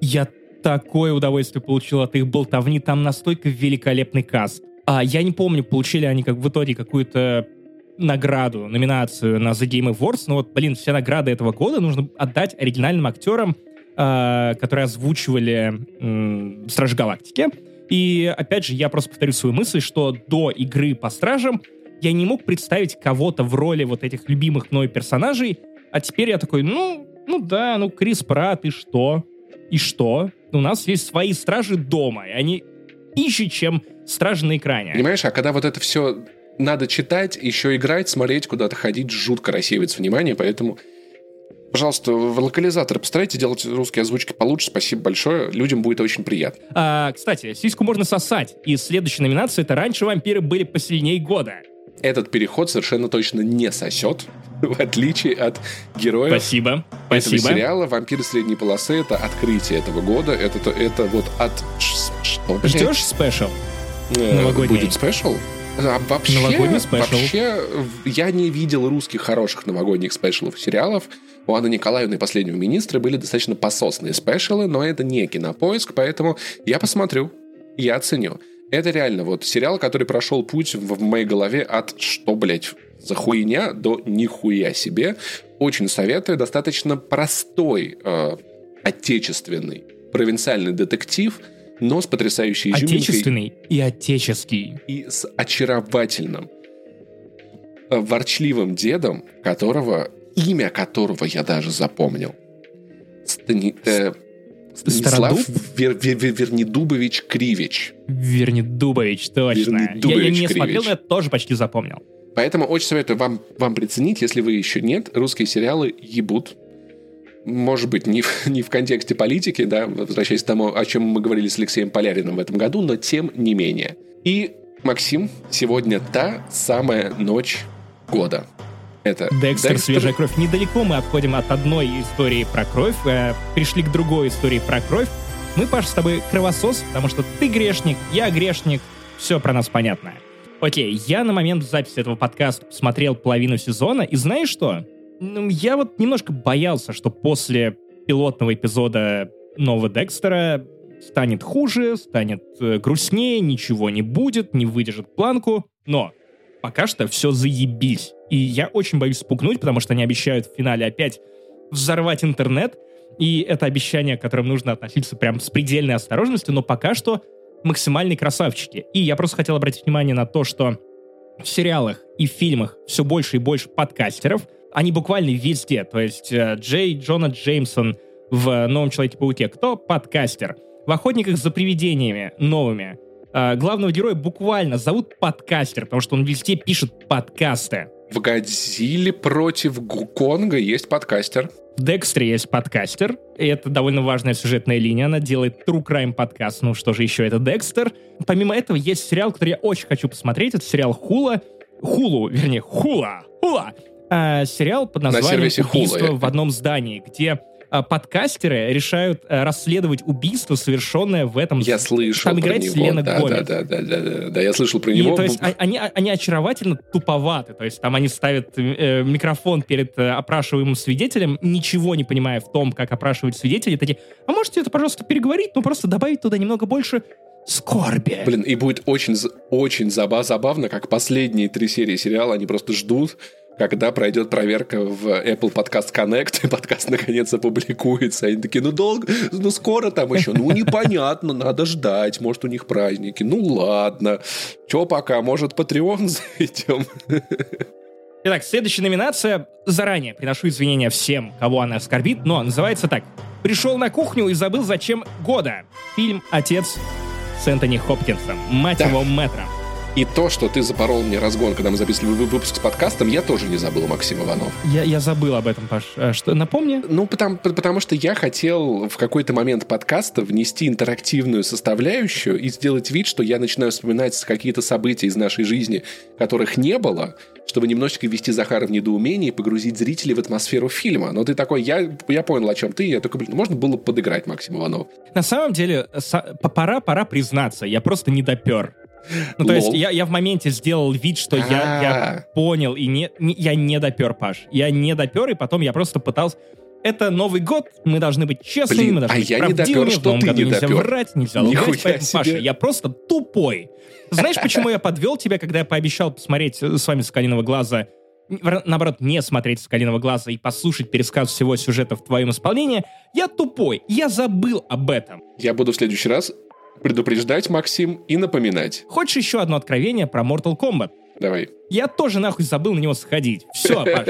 Я такое удовольствие получил от их болтовни, там настолько великолепный каст. А я не помню, получили они как в итоге какую-то награду, номинацию на The Game Awards, но вот, блин, все награды этого года нужно отдать оригинальным актерам, э, которые озвучивали э, Стражи Галактики. И, опять же, я просто повторю свою мысль, что до игры по Стражам я не мог представить кого-то в роли вот этих любимых мной персонажей, а теперь я такой, ну, ну да, ну Крис Пратт, и что? И что? У нас есть свои стражи дома, и они пище, чем стражи на экране. Понимаешь, а когда вот это все надо читать, еще играть, смотреть, куда-то ходить, жутко рассеивается внимание, поэтому Пожалуйста, в локализаторы постарайтесь делать русские озвучки получше. Спасибо большое. Людям будет очень приятно. А, кстати, сиську можно сосать. И следующая номинация — это «Раньше вампиры были посильнее года». Этот переход совершенно точно не сосет, *laughs* в отличие от героев Спасибо. этого Спасибо. сериала. «Вампиры средней полосы» — это открытие этого года. Это, это вот от... Что, Ждешь special? Э, Новогодний. Будет special? А вообще, Новогодний special. Вообще, я не видел русских хороших новогодних special ов сериалов. У Анны Николаевны и последнего министра были достаточно пососные special ы, но это не кинопоиск, поэтому я посмотрю, я оценю. Это реально вот сериал, который прошел путь в моей голове от «что, блядь, за хуйня?» до «нихуя себе». Очень советую. Достаточно простой, э, отечественный, провинциальный детектив – но с потрясающей изюминкой. Отечественный и отеческий. И с очаровательным, э, ворчливым дедом, которого, имя которого я даже запомнил. Стани, э, Станислав Вер, Вер, Вер, Вернидубович Кривич. Вернидубович, точно. Вернидубович я, я не Кривич. смотрел, но я тоже почти запомнил. Поэтому очень советую вам, вам приценить, если вы еще нет. Русские сериалы ебут может быть, не в, *laughs* не в контексте политики, да, возвращаясь к тому, о чем мы говорили с Алексеем Поляриным в этом году, но тем не менее. И, Максим, сегодня та самая ночь года. Это Декстер, Декстер, свежая кровь. Недалеко мы отходим от одной истории про кровь, э, пришли к другой истории про кровь. Мы, Паша, с тобой кровосос, потому что ты грешник, я грешник, все про нас понятно. Окей, я на момент записи этого подкаста смотрел половину сезона, и знаешь что? Ну, я вот немножко боялся, что после пилотного эпизода нового Декстера станет хуже, станет э, грустнее, ничего не будет, не выдержит планку. Но пока что все заебись. И я очень боюсь спугнуть, потому что они обещают в финале опять взорвать интернет. И это обещание, к которым нужно относиться прям с предельной осторожностью, но пока что максимальные красавчики. И я просто хотел обратить внимание на то, что в сериалах и в фильмах все больше и больше подкастеров — они буквально везде. То есть э, Джей Джона Джеймсон в «Новом Человеке-пауке». Кто? Подкастер. В «Охотниках за привидениями» новыми. Э, главного героя буквально зовут подкастер, потому что он везде пишет подкасты. В «Годзилле против Конга» есть подкастер. В Декстре есть подкастер, и это довольно важная сюжетная линия. Она делает True Crime подкаст. Ну что же еще, это Декстер. Помимо этого, есть сериал, который я очень хочу посмотреть. Это сериал Хула. Хулу, вернее, Хула. Хула. А, сериал под названием «Убийство в одном здании», где а, подкастеры решают а, расследовать убийство, совершенное в этом... Я слышал Там играет него. Селена да, Гомес. Да, да, да, да, да, да, я слышал про него. И, то есть а, они, они очаровательно туповаты. То есть там они ставят э, микрофон перед э, опрашиваемым свидетелем, ничего не понимая в том, как опрашивают свидетелей, такие, а можете это, пожалуйста, переговорить, но просто добавить туда немного больше скорби. Блин, и будет очень, очень забавно, как последние три серии сериала они просто ждут, когда пройдет проверка в Apple Podcast Connect, и подкаст наконец опубликуется. Они такие, ну долго, ну скоро там еще, ну непонятно, надо ждать, может у них праздники. Ну ладно, че пока, может Patreon *laughs* зайдем? Итак, следующая номинация. Заранее приношу извинения всем, кого она оскорбит, но называется так. «Пришел на кухню и забыл, зачем года». Фильм «Отец» с Энтони Хопкинсом, мать Да. его мэтром. И то, что ты запорол мне разгон, когда мы записывали вы- выпуск с подкастом, я тоже не забыл, Максим Иванов. Я, я забыл об этом, Паш. А Что, напомни? Ну, потому, потому что я хотел в какой-то момент подкаста внести интерактивную составляющую и сделать вид, что я начинаю вспоминать какие-то события из нашей жизни, которых не было, чтобы немножечко ввести Захара в недоумение и погрузить зрителей в атмосферу фильма. Но ты такой, я, я понял, о чем ты, я только, блин, можно было подыграть Максим Иванов. На самом деле, пора, пора признаться, я просто не допер. Ну, то есть я, я в моменте сделал вид, что я, А. я понял, и не, не- я не допер, Паш. Я не допер, и потом я просто пытался... Это Новый год, мы должны быть честными, Блин, мы должны а быть я не допер, правдивыми, что в новом ты году не нельзя допер. врать, нельзя лгать, поэтому, себе. Паша, я просто тупой. Знаешь, почему я подвел тебя, когда я пообещал посмотреть с вами «Соколиного глаза», наоборот, не смотреть «Соколиного глаза» и послушать пересказ всего сюжета в твоем исполнении, я тупой, я забыл об этом. Я буду в следующий раз предупреждать, Максим, и напоминать. Хочешь еще одно откровение про Mortal Kombat? Давай. Я тоже нахуй забыл на него сходить. Все, *laughs* Паш.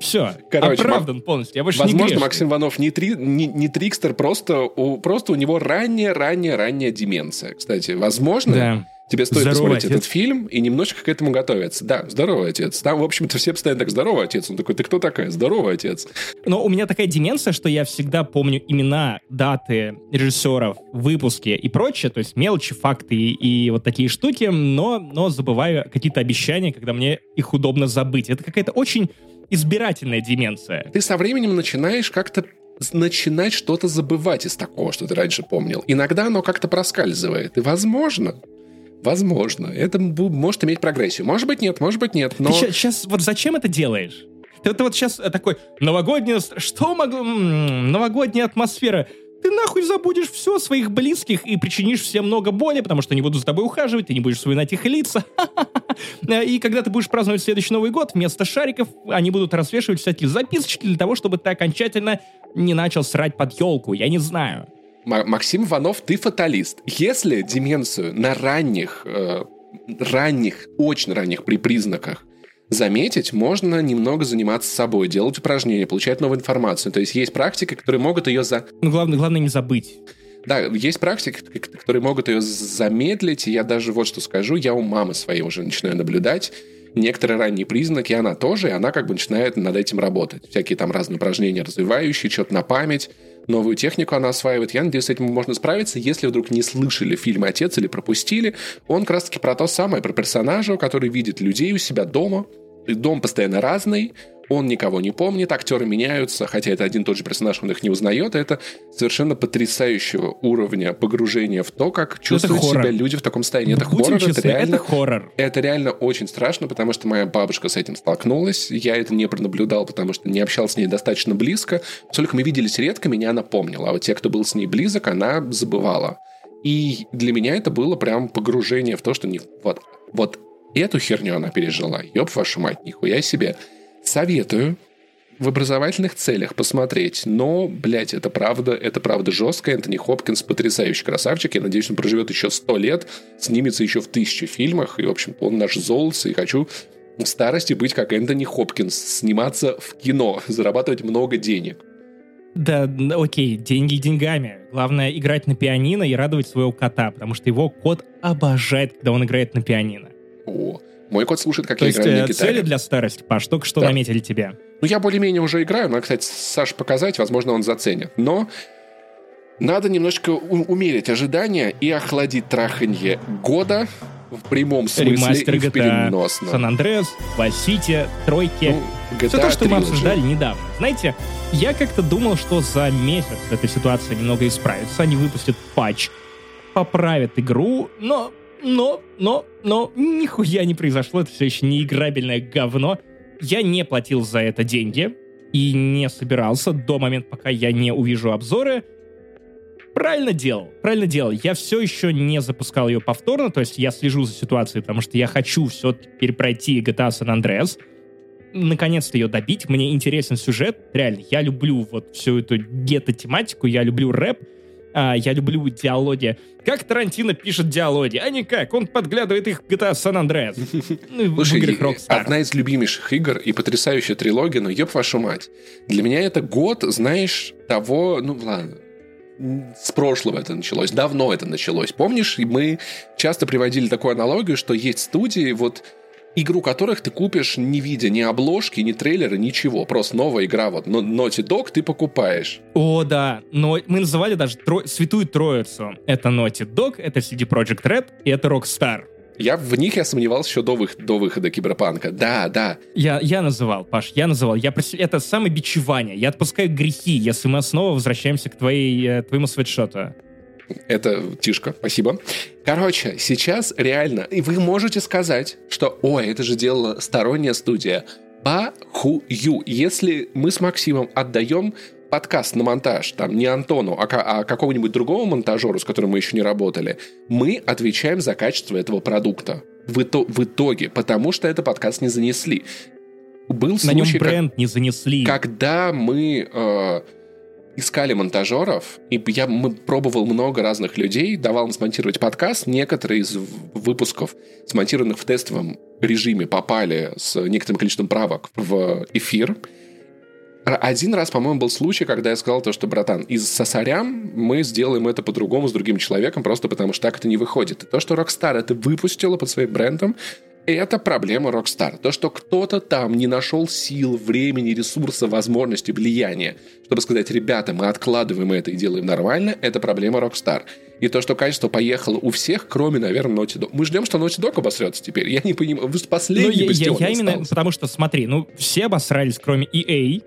Все, Короче, оправдан полностью. Я больше не Возможно, грешный. Максим Иванов не, три, не, не трикстер, просто у, просто у него ранняя-ранняя-ранняя деменция. Кстати, возможно, Да. Тебе стоит Здоровый посмотреть отец. этот фильм и немножечко к этому готовиться. Да, здоровый отец. Там, в общем-то, все постоянно так, здоровый отец. Он такой, ты кто такая? Здоровый отец. Но у меня такая деменция, что я всегда помню имена, даты режиссеров, выпуски и прочее, то есть мелочи, факты и, и вот такие штуки, но, но забываю какие-то обещания, когда мне их удобно забыть. Это какая-то очень избирательная деменция. Ты со временем начинаешь как-то начинать что-то забывать из такого, что ты раньше помнил. Иногда оно как-то проскальзывает. И возможно, возможно, это может иметь прогрессию. Может быть, нет, может быть, нет. Но... Ты сейчас вот зачем это делаешь? Ты, ты вот сейчас такой, новогодняя... Что могло... Новогодняя атмосфера. Ты нахуй забудешь все своих близких и причинишь всем много боли, потому что они будут за тобой ухаживать, ты не будешь вспоминать их лица. *laughs* И когда ты будешь праздновать следующий Новый год, вместо шариков они будут развешивать всякие записочки для того, чтобы ты окончательно не начал срать под елку. Я не знаю. Ма- Максим Иванов, ты фаталист. Если деменцию на ранних, э, ранних, очень ранних при признаках заметить, можно немного заниматься собой, делать упражнения, получать новую информацию. То есть есть практики, которые могут ее за... Но главное, главное не забыть. Да, есть практики, которые могут ее замедлить. И я даже вот что скажу, я у мамы своей уже начинаю наблюдать некоторые ранние признаки, и она тоже, и она как бы начинает над этим работать. Всякие там разные упражнения развивающие, что-то на память, новую технику она осваивает. Я надеюсь, с этим можно справиться. Если вдруг не слышали фильм «Отец» или пропустили, он как раз-таки про то самое, про персонажа, который видит людей у себя дома, и дом постоянно разный, он никого не помнит, актеры меняются, хотя это один и тот же персонаж, он их не узнает. Это совершенно потрясающего уровня погружения в то, как чувствуют себя люди в таком состоянии. Это Будем хоррор, это честны, реально... это хоррор. Это реально очень страшно, потому что моя бабушка с этим столкнулась. Я это не пронаблюдал, потому что не общался с ней достаточно близко. Только мы виделись редко, меня она помнила. А вот те, кто был с ней близок, она забывала. И для меня это было прям погружение в то, что не... вот, вот эту херню она пережила. Ёб вашу мать, нихуя себе. Советую в образовательных целях посмотреть. Но, блядь, это правда, это правда жестко. Энтони Хопкинс потрясающий красавчик. Я надеюсь, он проживет еще сто лет, снимется еще в тысяче фильмах. И, в общем он наш золото. И хочу в старости быть как Энтони Хопкинс, сниматься в кино, зарабатывать много денег. Да, окей, деньги деньгами. Главное играть на пианино и радовать своего кота, потому что его кот обожает, когда он играет на пианино. О, Мой кот слушает, как То я есть играю на э, гитаре. цели для старости, Паш, только что Да. наметили тебе. Ну, я более-менее уже играю. Надо, кстати, Саш показать, возможно, он заценит. Но надо немножко умерить ожидания и охладить траханье года в прямом смысле Ремастер и в GTA, переносном. Сан Андреас, Васити, Тройки. Ну, GTA Все то, что мы Trilogy. обсуждали недавно. Знаете, я как-то думал, что за месяц эта ситуация немного исправится. Они выпустят патч, поправят игру, но, но, но, но нихуя не произошло. Это все еще неиграбельное говно. Я не платил за это деньги и не собирался до момента, пока я не увижу обзоры. Правильно делал, правильно делал. Я все еще не запускал ее повторно, то есть я слежу за ситуацией, потому что я хочу все теперь пройти GTA San Andreas, наконец-то ее добить. Мне интересен сюжет, реально. Я люблю вот всю эту гетто-тематику, я люблю рэп, а, я люблю диалоги. Как Тарантино пишет диалоги, а не как. Он подглядывает их в GTA San Andreas. Ну, Слушай, одна из любимейших игр и потрясающая трилогия, но ёб вашу мать. Для меня это год, знаешь, того, ну ладно, с прошлого это началось, давно это началось. Помнишь, мы часто приводили такую аналогию, что есть студии, вот игру которых ты купишь, не видя ни обложки, ни трейлера, ничего. Просто новая игра, вот но- Naughty Dog ты покупаешь. О, да. Но мы называли даже тро- святую троицу. Это Naughty Dog, это CD Projekt Red и это Rockstar. Я в них я сомневался еще до, вых- до выхода Киберпанка. Да, да. Я, я называл, Паш, я называл. Я проси- Это самобичевание. Я отпускаю грехи, если мы снова возвращаемся к твоей, э, твоему свитшоту. Это Тишка, спасибо. Короче, сейчас реально, и вы можете сказать, что, ой, это же делала сторонняя студия. Похую. Если мы с Максимом отдаем подкаст на монтаж, там, не Антону, а, а какому-нибудь другому монтажеру, с которым мы еще не работали, мы отвечаем за качество этого продукта. В, ито- в итоге, потому что этот подкаст не занесли. Был На нем случай, как- бренд не занесли. когда мы э, искали монтажеров, и я мы пробовал много разных людей, давал им смонтировать подкаст, некоторые из выпусков, смонтированных в тестовом режиме, попали с некоторым количеством правок в эфир. Один раз, по-моему, был случай, когда я сказал то, что, братан, из сосарям мы сделаем это по-другому с другим человеком, просто потому что так это не выходит. И то, что Rockstar это выпустила под своим брендом, это проблема Rockstar. То, что кто-то там не нашел сил, времени, ресурса, возможности, влияния, чтобы сказать, ребята, мы откладываем это и делаем нормально, это проблема Rockstar. И то, что качество поехало у всех, кроме, наверное, Naughty Dog. Мы ждем, что Naughty Dog обосрется теперь. Я не понимаю. Вы Ну, последний я, я- бастион я именно, потому что, смотри, ну, все обосрались, кроме EA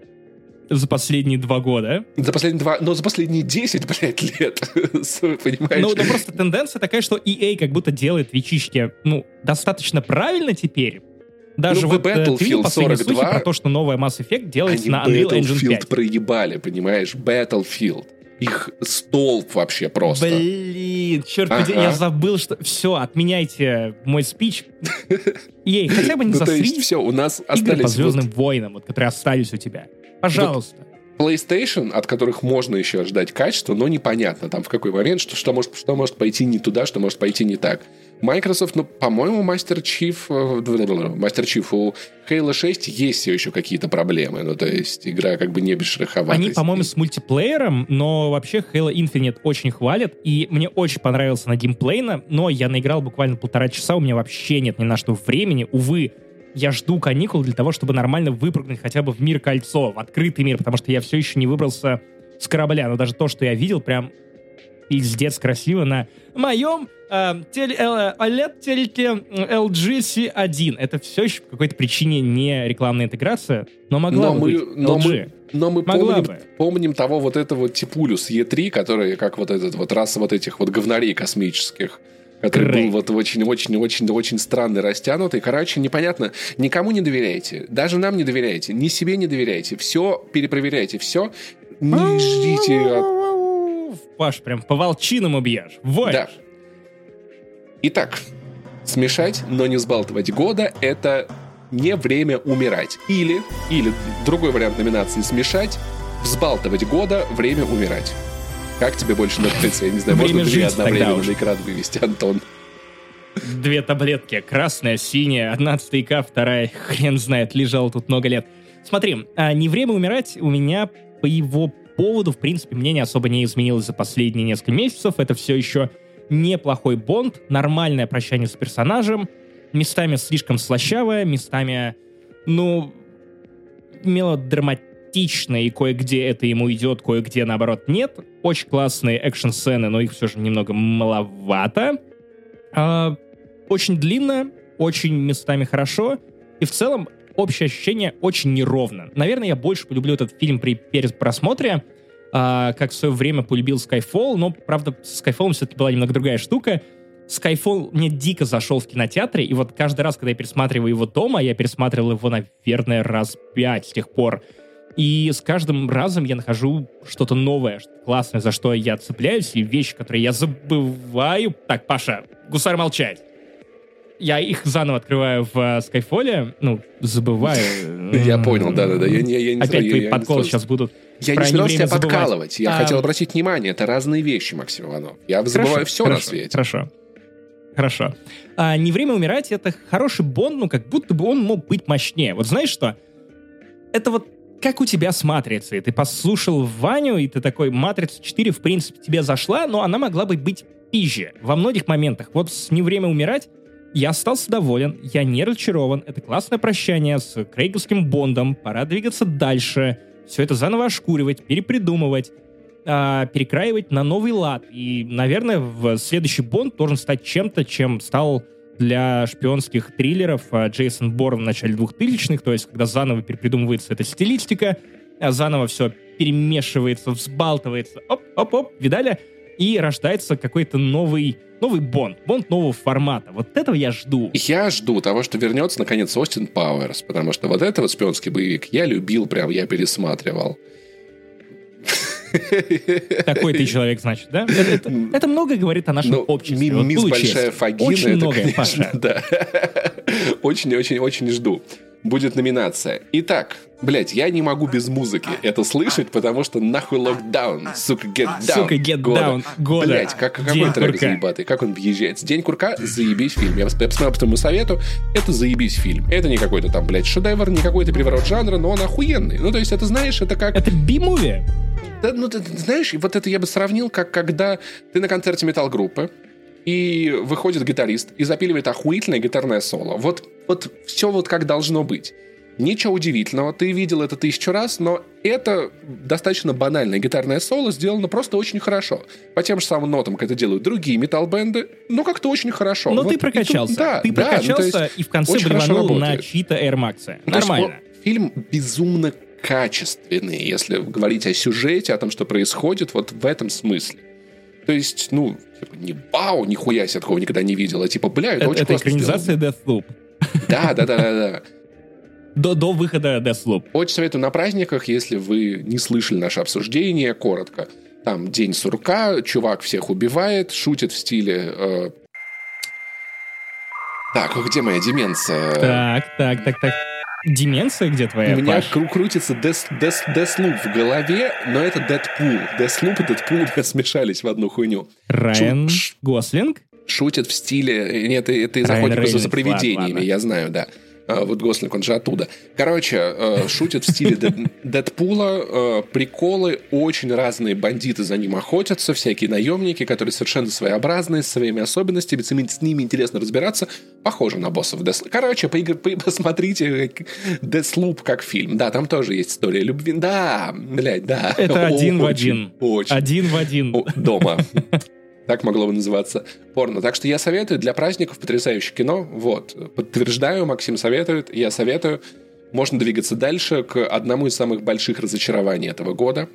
за последние два года. За последние два... Но за последние 10, блядь, лет. *laughs* Понимаешь? Ну, ну, просто тенденция такая, что EA как будто делает вичички, ну, достаточно правильно теперь. Даже Ну, вот э, Battlefield последние слухи 42, про то, что новая Mass Effect делается на Unreal Engine Battlefield 5. проебали, понимаешь? Battlefield. Их столб вообще просто. Блин, черт Ага. подери, я забыл, что... Все, отменяйте мой спич. *laughs* EA, хотя бы не Ну, то есть засри все, у нас игры по остались вот Звездным войнам, вот, которые остались у тебя. Пожалуйста. PlayStation, от которых можно еще ждать качества, но непонятно там в какой момент, что, что, может, что может пойти не туда, что может пойти не так. Microsoft, ну, по-моему, Master Chief, э, Master Chief у Halo 6 есть все еще какие-то проблемы. Ну, то есть игра как бы не без шероховатости. Они, по-моему, с мультиплеером, но вообще Halo Infinite очень хвалят, и мне очень понравился на геймплейно, но я наиграл буквально полтора часа, у меня вообще нет ни на что времени, увы. Я жду каникул для того, чтобы нормально выпрыгнуть хотя бы в мир кольцо, в открытый мир, потому что я все еще не выбрался с корабля. Но даже то, что я видел, прям пиздец красиво на моем э, теле, э, OLED-телеке LG C1. Это все еще по какой-то причине не рекламная интеграция, но могла Но бы мы, быть. но, LG. мы, но мы Могла помним, бы. помним того вот этого типулю с Е3, который как вот этот вот раса вот этих вот говнарей космических. Который Крей. был вот очень-очень-очень-очень странный, растянутый. Короче, непонятно. Никому не доверяйте. Даже нам не доверяйте. Ни себе не доверяйте. Все перепроверяйте. Все. Не ждите от Паш, прям по волчинам бьешь. Вот. Да. Итак, смешать, но не сбалтывать года — это не время умирать. Или, или другой вариант номинации смешать, взбалтывать года, время умирать. Как тебе больше нравится? Я не знаю, Время можно две одновременно на экран вывести, Антон. Две таблетки. Красная, синяя. Одна стейка, вторая, хрен знает, лежала тут много лет. Смотри, а, не время умирать у меня по его поводу, в принципе, мнение особо не изменилось за последние несколько месяцев. Это все еще неплохой бонд, нормальное прощание с персонажем. местами слишком слащавая, местами, ну, мелодраматичная, и кое-где это ему идет, кое-где, наоборот, нет. Очень классные экшн-сцены, но их все же немного маловато. А, очень длинно, очень местами хорошо, и в целом общее ощущение очень неровно. Наверное, я больше полюблю этот фильм при перед просмотре, а, как в свое время полюбил Skyfall, но, правда, с Skyfall все-таки была немного другая штука. Skyfall мне дико зашел в кинотеатре, и вот каждый раз, когда я пересматриваю его дома, я пересматривал его, наверное, раз пять с тех пор. И с каждым разом я нахожу что-то новое, что классное, за что я цепляюсь, и вещи, которые я забываю. Так, Паша, гусар молчать я их заново открываю в uh, Skyfall, ну, забываю. *laughs* Я понял, да-да-да. Опять твои подколы сейчас будут. Я не собирался тебя подкалывать. Я хотел обратить внимание, это разные вещи, Максим Иванов. Я забываю все на свете. Хорошо. Хорошо. А, «Не время умирать» — это хороший Бонд, ну, как будто бы он мог быть мощнее. Вот знаешь что? Это вот как у тебя с «Матрицей». Ты послушал Ваню, и ты такой, «Матрица 4» в принципе тебе зашла, но она могла бы быть пизже во многих моментах. Вот с «Не время умирать» Я остался доволен, я не разочарован. Это классное прощание с Крейговским Бондом. Пора двигаться дальше. Все это заново ошкуривать, перепридумывать, э, перекраивать на новый лад. И, наверное, в следующий Бонд должен стать чем-то, чем стал для шпионских триллеров а, Джейсон Борн в начале 2000-х, то есть когда заново перепридумывается эта стилистика, а заново все перемешивается, взбалтывается, оп-оп-оп, видали? И рождается какой-то новый новый Бонд, Бонд нового формата. Вот этого я жду. Я жду того, что вернется наконец Остин Пауэрс, потому что вот этот вот шпионский боевик я любил, прям я пересматривал. Такой ты человек, значит, да? Это, это, это много говорит о нашем ну, обществе. Ми, мисс Большая Фагина. Очень это, многое, конечно, Паша. Да. *laughs* Очень-очень-очень жду будет номинация. Итак, блять, я не могу без музыки это слышать, потому что нахуй локдаун, сука, get down. Сука, get года. down, года. Блять, как, какой День трек курка. заебатый, как он въезжает. День курка, заебись фильм. Я, я посмотрел по твоему совету, это заебись фильм. Это не какой-то там, блядь, шедевр, не какой-то приворот жанра, но он охуенный. Ну, то есть, это, знаешь, это как... Это би-муви? Да, ну, ты, знаешь, вот это я бы сравнил, как когда ты на концерте метал-группы, и выходит гитарист и запиливает охуительное гитарное соло. Вот, вот все вот как должно быть. Ничего удивительного, ты видел это тысячу раз, но это достаточно банальное гитарное соло сделано просто очень хорошо. По тем же самым нотам, как это делают другие метал-бенды, но как-то очень хорошо. Но вот ты прокачался. Тут, да, ты да, прокачался ну, и в конце блеванул на чьи-то Air Max. Нормально. Есть, фильм безумно качественный, если говорить о сюжете, о том, что происходит, вот в этом смысле. То есть, ну, типа, не вау, нихуя себе такого никогда не видел, а типа, бля, это, это очень Это экранизация Deathloop. Да, да, да, да, да. До, до выхода Deathloop. Очень советую на праздниках, если вы не слышали наше обсуждение, коротко. Там день сурка, чувак всех убивает, шутит в стиле... Э... Так, где моя деменция? Так, так, так, так. Деменция где твоя, У меня кру крутится Deathloop в голове, но это Дэдпул. Deathloop и Дэдпул *laughs* смешались в одну хуйню. Райан Шу Гослинг? Шутит в стиле... Нет, ты, ты заходишь за привидениями, ладно, ладно. я знаю, да. А, вот Гослинг, он же оттуда. Короче, э, шутит в стиле Дэдпула, э, приколы, очень разные бандиты за ним охотятся, всякие наемники, которые совершенно своеобразные, с своими особенностями, с ними интересно разбираться, похоже на боссов Deathloop. Короче, посмотрите Deathloop как фильм. Да, там тоже есть история любви. Да, блядь, да. Это один в один. Очень. Один в один. Дома. Так могло бы называться порно. Так что я советую для праздников потрясающее кино. Вот. Подтверждаю, Максим советует, я советую. Можно двигаться дальше к одному из самых больших разочарований этого года.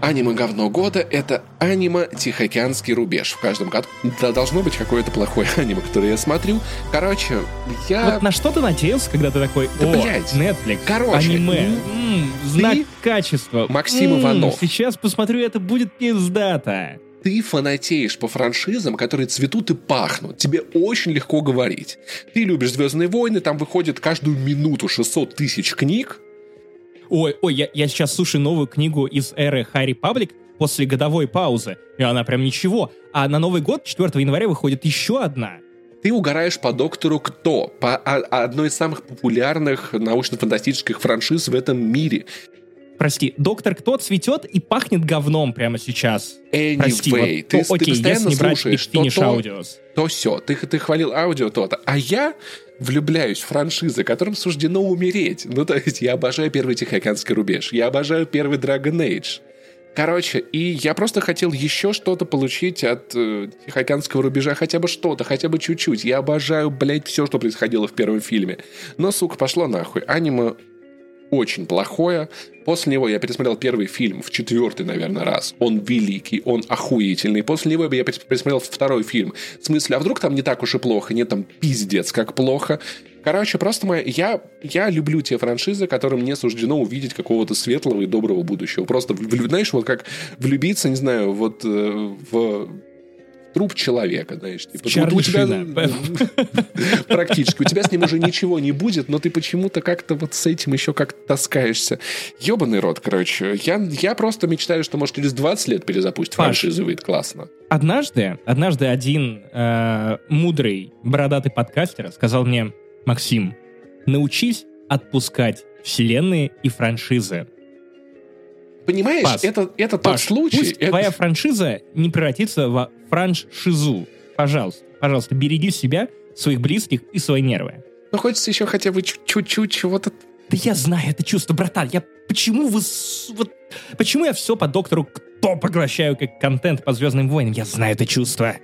Аниме-говно года — это аниме «Тихоокеанский рубеж». В каждом году да, должно быть какое-то плохое *laughs* аниме, которое я смотрю. Короче, я... Вот на что ты надеялся, когда ты такой, да, о, блядь. Netflix, Короче, аниме, м-м, знак качества. Максим м-м, Иванов. Сейчас посмотрю, это будет пиздата ты фанатеешь по франшизам, которые цветут и пахнут. Тебе очень легко говорить. Ты любишь «Звездные войны», там выходит каждую минуту 600 тысяч книг. Ой, ой, я, я сейчас слушаю новую книгу из эры Харри Паблик после годовой паузы, и она прям ничего. А на Новый год, 4 января, выходит еще одна. Ты угораешь по доктору Кто, по одной из самых популярных научно-фантастических франшиз в этом мире Прости, доктор Кто цветет и пахнет говном прямо сейчас. Anyway, Прости, вот, ты, то, ты окей, постоянно если брать слушаешь Big Finish то, Audios. то все. Ты, ты хвалил аудио то-то. А я влюбляюсь в франшизы, которым суждено умереть. Ну, то есть я обожаю первый Тихоокеанский рубеж. Я обожаю первый Dragon Age. Короче, и я просто хотел еще что-то получить от э, Тихоокеанского рубежа, хотя бы что-то, хотя бы чуть-чуть. Я обожаю, блядь, все, что происходило в первом фильме. Но, сука, пошло нахуй. Аниме очень плохое. После него я пересмотрел первый фильм в четвертый, наверное, раз. Он великий, он охуительный. После него я пересмотрел второй фильм. В смысле, а вдруг там не так уж и плохо? Нет, там пиздец, как плохо. Короче, просто моя, я, я люблю те франшизы, которым мне суждено увидеть какого-то светлого и доброго будущего. Просто, знаешь, вот как влюбиться, не знаю, вот э, в труп человека, знаешь. Типа, Чарли вот у тебя, *laughs* практически. У тебя с ним уже ничего не будет, но ты почему-то как-то вот с этим еще как-то таскаешься. Ебаный рот, короче. Я, я просто мечтаю, что, может, через 20 лет перезапустить франшизу, выйдет классно. Однажды, однажды один э, мудрый, бородатый подкастер сказал мне, Максим, научись отпускать вселенные и франшизы. Понимаешь, Паш, это, это тот Паш, случай... пусть это- твоя франшиза не превратится в франшизу. Пожалуйста, пожалуйста, береги себя, своих близких и свои нервы. Ну, хочется еще хотя бы чуть- чуть-чуть чего-то... Да я знаю это чувство, братан. Я почему вы вот почему я все по доктору кто поглощаю как контент по Звездным войнам? Я знаю это чувство.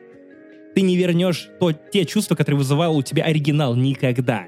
Ты не вернешь то, те чувства, которые вызывал у тебя оригинал никогда.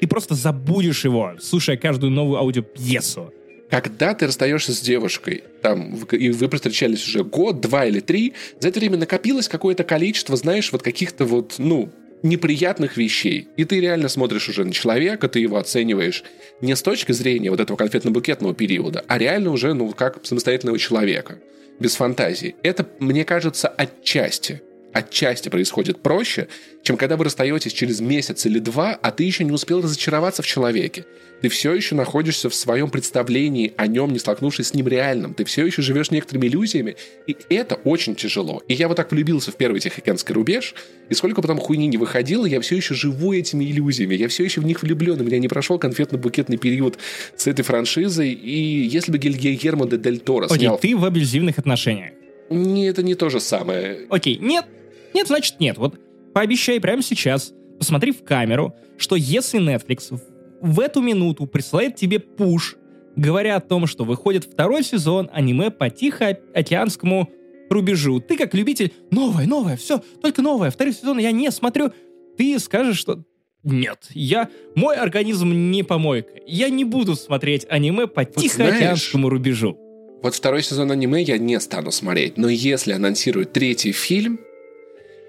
Ты просто забудешь его, слушая каждую новую аудиопьесу. Когда ты расстаешься с девушкой, там, и вы встречались уже год, два или три, за это время накопилось какое-то количество, знаешь, вот каких-то вот, ну, неприятных вещей. И ты реально смотришь уже на человека, ты его оцениваешь не с точки зрения вот этого конфетно-букетного периода, а реально уже, ну, как самостоятельного человека, без фантазии. Это, мне кажется, отчасти отчасти происходит проще, чем когда вы расстаетесь через месяц или два, а ты еще не успел разочароваться в человеке. Ты все еще находишься в своем представлении о нем, не столкнувшись с ним реальным. Ты все еще живешь некоторыми иллюзиями, и это очень тяжело. И я вот так влюбился в первый Тихоокеанский рубеж, и сколько потом хуйни не выходило, я все еще живу этими иллюзиями, я все еще в них влюблен, у меня не прошел конфетно-букетный период с этой франшизой, и если бы Гильермо де Дель Торо Окей, снял... ты в абьюзивных отношениях. Не, это не то же самое. Окей, нет, нет, значит нет. Вот пообещай прямо сейчас, посмотри в камеру, что если Netflix в- эту минуту присылает тебе пуш, говоря о том, что выходит второй сезон аниме по Тихоокеанскому рубежу, ты как любитель, новое, новое, все, только новое, второй сезон я не смотрю, ты скажешь, что нет, я, мой организм не помойка, я не буду смотреть аниме по Тихоокеанскому рубежу. Вот второй сезон аниме я не стану смотреть, но если анонсируют третий фильм,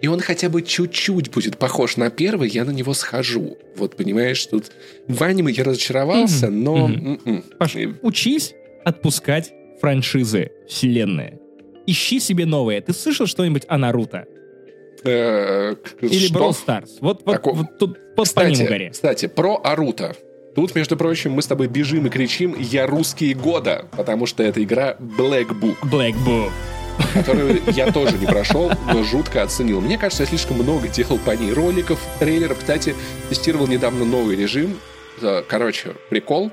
и он хотя бы чуть-чуть будет похож на первый, я на него схожу. Вот понимаешь, тут в аниме я разочаровался, Мгм, но... м-м. Паш, учись отпускать франшизы, вселенные. Ищи себе новые. Ты слышал что-нибудь о Наруто? э, Или что? Brawl Stars? Вот, вот, Тако- вот тут вот по ним Кстати, угори. кстати, про Аруто. Тут, между прочим, мы с тобой бежим и кричим «Я русские года», потому что это игра Black Book. Black Book. Которую я тоже не прошел, но жутко оценил. Мне кажется, я слишком много делал по ней роликов, трейлеров. Кстати, тестировал недавно новый режим. Э, Короче, прикол.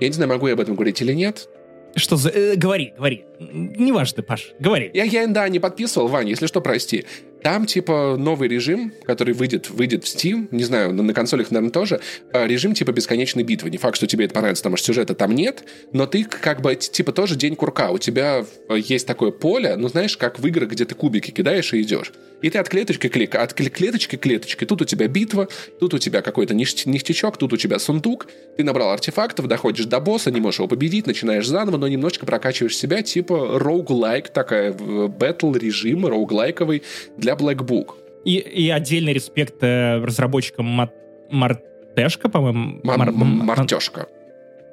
Я не знаю, могу я об этом говорить или нет. Что за... э, говори, говори. Не важно, Паш, говори. Я, я, да, не подписывал, Вань, если что, прости. Там, типа, новый режим, который выйдет, выйдет в Steam, не знаю, на, на консолях, наверное, тоже, э, режим, типа, бесконечной битвы. Не факт, что тебе это понравится, потому что сюжета там нет, но ты, как бы, типа, тоже день курка. У тебя э, есть такое поле, ну, знаешь, как в играх, где ты кубики кидаешь и идешь. И ты от клеточки клик, от кле- клеточки к клеточке. Тут у тебя битва, тут у тебя какой-то ништя- ништячок, тут у тебя сундук. Ты набрал артефактов, доходишь до босса, не можешь его победить, начинаешь заново, но немножечко прокачиваешь себя, типа роуглайк, такая бэтл режим роуглайковый для Black Book. И, и отдельный респект э, разработчикам Ма- Мартешка, по-моему. Ма- Мар- Мартешка.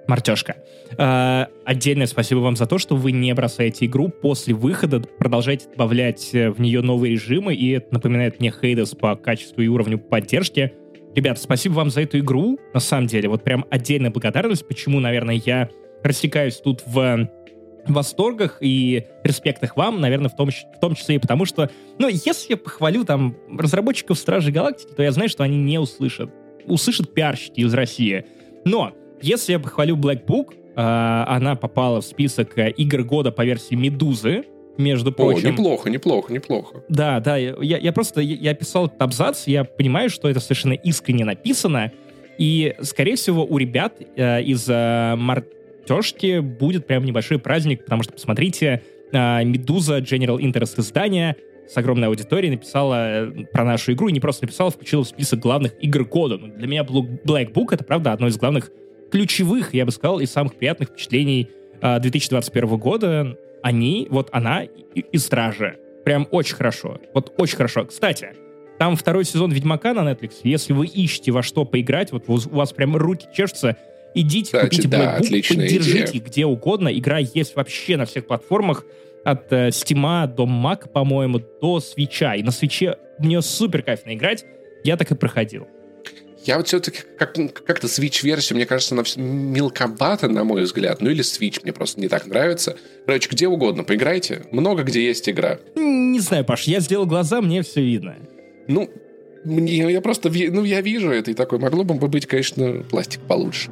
Мартешка. Э, отдельное спасибо вам за то, что вы не бросаете игру после выхода, продолжаете добавлять э, в нее новые режимы, и это напоминает мне Хейдес по качеству и уровню поддержки. Ребята, спасибо вам за эту игру, на самом деле. Вот прям отдельная благодарность, почему, наверное, я растекаюсь тут в восторгах и респектах вам, наверное, в том, в том числе и потому, что, ну, если я похвалю там разработчиков Стражей Галактики, то я знаю, что они не услышат. Услышат пиарщики из России. Но если я похвалю Black Book, А, она попала в список э, игр года по версии Медузы, между прочим. О, неплохо, неплохо, неплохо. Да, да, я, я просто, я, я писал этот абзац, я понимаю, что это совершенно искренне написано, и, скорее всего, у ребят э, из э, Мартешки будет прям небольшой праздник, потому что, посмотрите, э, Медуза, General Interest издания с огромной аудиторией написала э, про нашу игру, и не просто написала, включила в список главных игр года. Ну, для меня Black Book — это, правда, одно из главных ключевых, я бы сказал, и самых приятных впечатлений 2021 а, года. Они, вот она и, и Стражи. Прям очень хорошо. Вот очень хорошо. Кстати, там второй сезон Ведьмака на Netflix. Если вы ищете во что поиграть, вот у вас прям руки чешутся, идите, Кстати, купите да, Black Book, поддержите идея. где угодно. Игра есть вообще на всех платформах. От э, Steam до Mac, по-моему, до Свеча. И на Свече мне супер кайфно играть. Я так и проходил. Я вот все-таки как- как-то Switch-версию, мне кажется, она мелковата, на мой взгляд. Ну или Switch мне просто не так нравится. Короче, где угодно поиграйте. Много где есть игра. Не знаю, Паш, я сделал глаза, мне все видно. Ну, мне, я просто ну, я вижу это и такой, могло бы быть, конечно, пластик получше.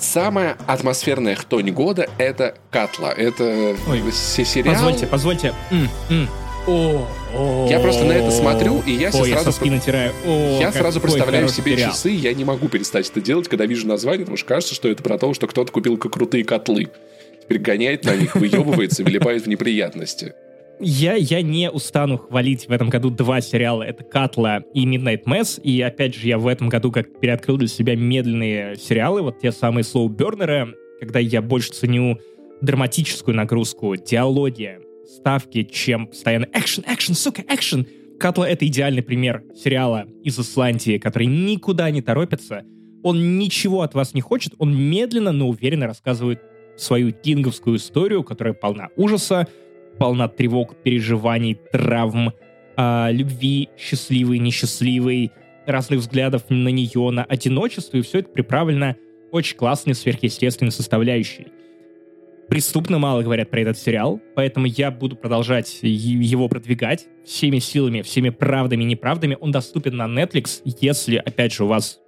Самая атмосферная хтонь года — это Катла. Это Ой, сериал... Позвольте, позвольте. М -м. О, я просто на это смотрю, и я, О, я сразу, я натираю. О, я сразу представляю себе сериал. часы, я не могу перестать это делать, когда вижу название, потому что кажется, что это про то, что кто-то купил крутые котлы. Теперь гоняет на них, выебывается, *laughs* вылипает в неприятности. Я, я не устану хвалить в этом году два сериала. Это «Катла» и «Midnight Mass». И опять же, я в этом году как переоткрыл для себя медленные сериалы, вот те самые слоу-бернеры, когда я больше ценю драматическую нагрузку, диалоги, ставки, чем постоянно экшен, экшен, сука, экшен. Катла — это идеальный пример сериала из Исландии, который никуда не торопится. Он ничего от вас не хочет, он медленно, но уверенно рассказывает свою кинговскую историю, которая полна ужаса, полна тревог, переживаний, травм, э, любви, счастливой, несчастливой, разных взглядов на нее, на одиночество, и все это приправлено очень классной сверхъестественной составляющей преступно мало говорят про этот сериал, поэтому я буду продолжать его продвигать всеми силами, всеми правдами и неправдами. Он доступен на Netflix, если, опять же, у вас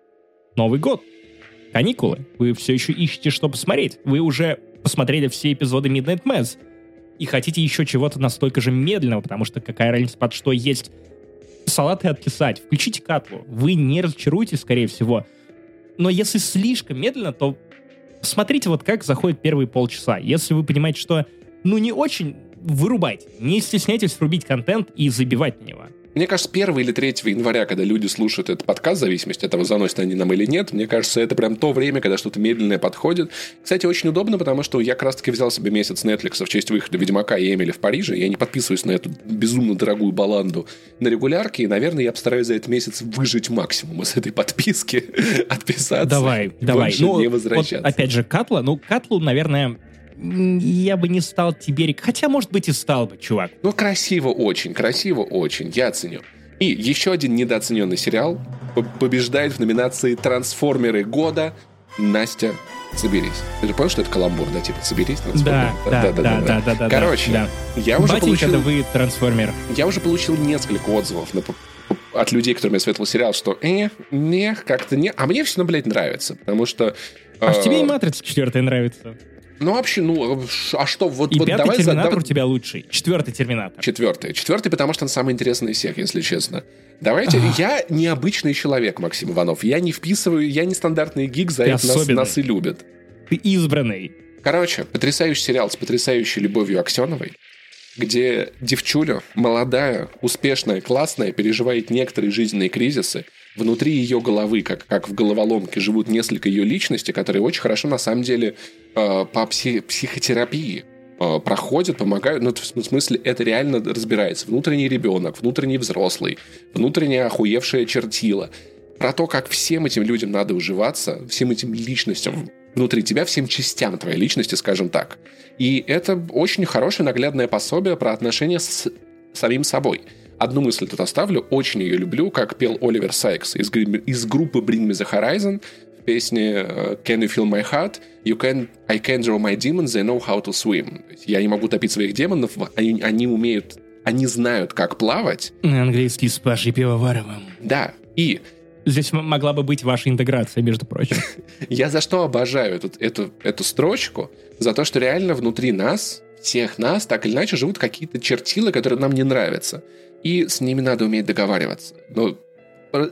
Новый год, каникулы, вы все еще ищете, что посмотреть. Вы уже посмотрели все эпизоды Midnight Mass и хотите еще чего-то настолько же медленного, потому что какая разница, под что есть салаты откисать. Включите Катлу. Вы не разочаруетесь, скорее всего. Но если слишком медленно, то Смотрите вот как заходит первые полчаса. Если вы понимаете, что ну не очень, вырубайте. Не стесняйтесь врубить контент и забивать на него. Мне кажется, 1 или 3 января, когда люди слушают этот подкаст, в зависимости от того, заносят они нам или нет, мне кажется, это прям то время, когда что-то медленное подходит. Кстати, очень удобно, потому что я как раз-таки взял себе месяц Netflix в честь выхода Ведьмака и Эмили в Париже. Я не подписываюсь на эту безумно дорогую баланду на регулярке, и, наверное, я постараюсь за этот месяц выжить максимум из этой подписки, *laughs* отписаться. Давай, давай. Ну, не возвращаться. Вот, опять же, Катла, ну, Катлу, наверное, я бы не стал Тиберик. Хотя, может быть, и стал бы, чувак. Ну, красиво очень, красиво очень. Я оценю. И еще один недооцененный сериал побеждает в номинации «Трансформеры года» Настя соберись. Ты же понял, что это каламбур, да, типа соберись, трансформер. Да, да, да, да, да, да, да. Короче, да. я уже Батенька, получил... да вы трансформер. Я уже получил несколько отзывов на, от людей, которым я советовал сериал, что э, не, как-то не. А мне все равно, блядь, нравится, потому что... А э... тебе и «Матрица» четвертая нравится. Ну, вообще, ну, а что, вот, И вот пятый давай... Терминатор давай... у тебя лучший. Четвертый Терминатор. Четвертый. Четвертый, потому что он самый интересный из всех, если честно. Давайте, Ах. я необычный человек, Максим Иванов. Я не вписываю, я не стандартный гик, за Ты это нас, нас и любят. Ты избранный. Короче, потрясающий сериал с потрясающей любовью Аксеновой, где девчуля, молодая, успешная, классная, переживает некоторые жизненные кризисы, внутри ее головы, как, как в головоломке, живут несколько ее личностей, которые очень хорошо, на самом деле, э, по пси- психотерапии э, проходят, помогают. Ну, в смысле, это реально разбирается. Внутренний ребенок, внутренний взрослый, внутренняя охуевшая чертила. Про то, как всем этим людям надо уживаться, всем этим личностям внутри тебя, всем частям твоей личности, скажем так. И это очень хорошее наглядное пособие про отношения с самим собой. Одну мысль тут оставлю, очень ее люблю, как пел Оливер Сайкс из, из группы Bring Me The Horizon в песне э, Can You Feel My Heart? You can, I can draw my demons, they know how to swim. Я не могу топить своих демонов, они, они умеют, они знают, как плавать. Английский с Пашей Пивоваровым. Да, и Здесь могла бы быть ваша интеграция, между прочим. *laughs* Я за что обожаю эту, эту, эту строчку? За то, что реально внутри нас, всех нас, так или иначе, живут какие-то чертилы, которые нам не нравятся. И с ними надо уметь договариваться. Ну,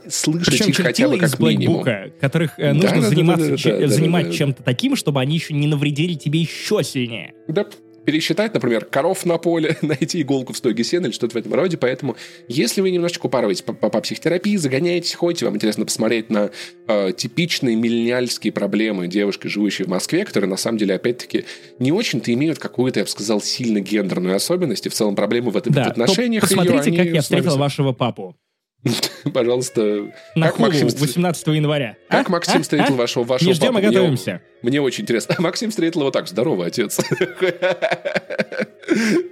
слышать Причем их хотя бы как из минимум. которых э, нужно да, заниматься, да, да, да, занимать да, да, чем-то таким, чтобы они еще не навредили тебе еще сильнее. Да, пересчитать, например, коров на поле, *laughs* найти иголку в стоге сена или что-то в этом роде. Поэтому, если вы немножечко упарываетесь по, по, по психотерапии, загоняетесь, ходите, вам интересно посмотреть на э, типичные миллениальские проблемы девушки, живущей в Москве, которые, на самом деле, опять-таки, не очень-то имеют какую-то, я бы сказал, сильно гендерную особенность. И в целом проблемы в, да, в отношениях посмотрите, ее, как я встретил вашего папу. *laughs* Пожалуйста. На как Максим 18 января. Как а? Максим а? встретил а? вашего, вашего Не ждем, папу? а готовимся. Мне, мне очень интересно. *laughs* Максим встретил его так. Здорово, отец. *laughs*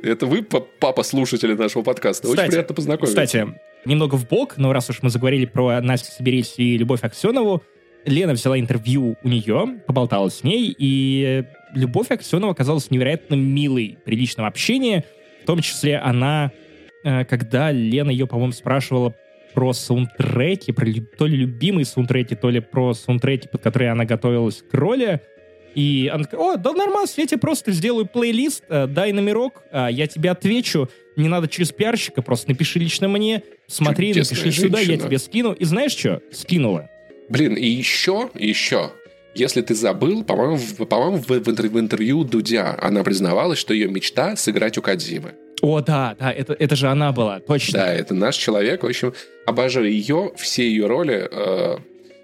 Это вы, папа слушатели нашего подкаста. Очень приятно познакомиться. Кстати, немного в бок, но раз уж мы заговорили про Настю Соберись и Любовь Аксенову, Лена взяла интервью у нее, поболтала с ней, и Любовь Аксенова оказалась невероятно милой при личном общении. В том числе она, э, когда Лена ее, по-моему, спрашивала про саундтреки, про то ли любимые саундтреки, то ли про саундтреки, под которые она готовилась к роли. И она такая, о, да нормально, я тебе просто сделаю плейлист, э, дай номерок, э, я тебе отвечу, не надо через пиарщика, просто напиши лично мне, смотри, Чудесная напиши женщина. сюда, я тебе скину. И знаешь что? Скинула. Блин, и еще, еще, если ты забыл, по-моему, по-моему в, в интервью Дудя она признавалась, что ее мечта сыграть у Кадзимы. О, да, да, это, это же она была, точно. Да, это наш человек. В общем, обожаю ее, все ее роли. Э,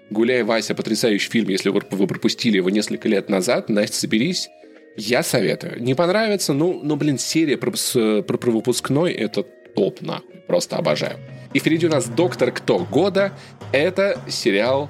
«Гуляй, Вася» — потрясающий фильм. Если вы, пропустили его несколько лет назад, Настя, соберись. Я советую. Не понравится, ну, ну блин, серия про, с, про, про выпускной — это топ, нахуй. Просто обожаю. И впереди у нас «Доктор Кто года». Это сериал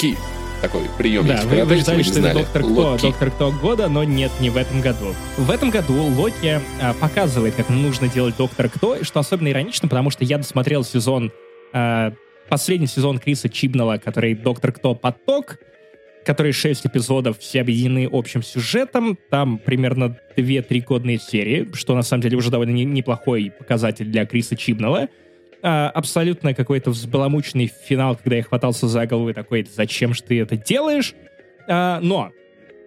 Локи такой прием. Да, вы, вы ждали, что это Доктор Кто, Доктор Кто года, но нет, не в этом году. В этом году Локи а, показывает, как нужно делать Доктор Кто, что особенно иронично, потому что я досмотрел сезон, а, последний сезон Криса Чибнала, который Доктор Кто Поток, который 6 эпизодов, все объединены общим сюжетом. Там примерно 2-3 годные серии, что на самом деле уже довольно неплохой показатель для Криса Чибнала а, абсолютно какой-то взбаламученный финал, когда я хватался за голову и такой, зачем же ты это делаешь? А, но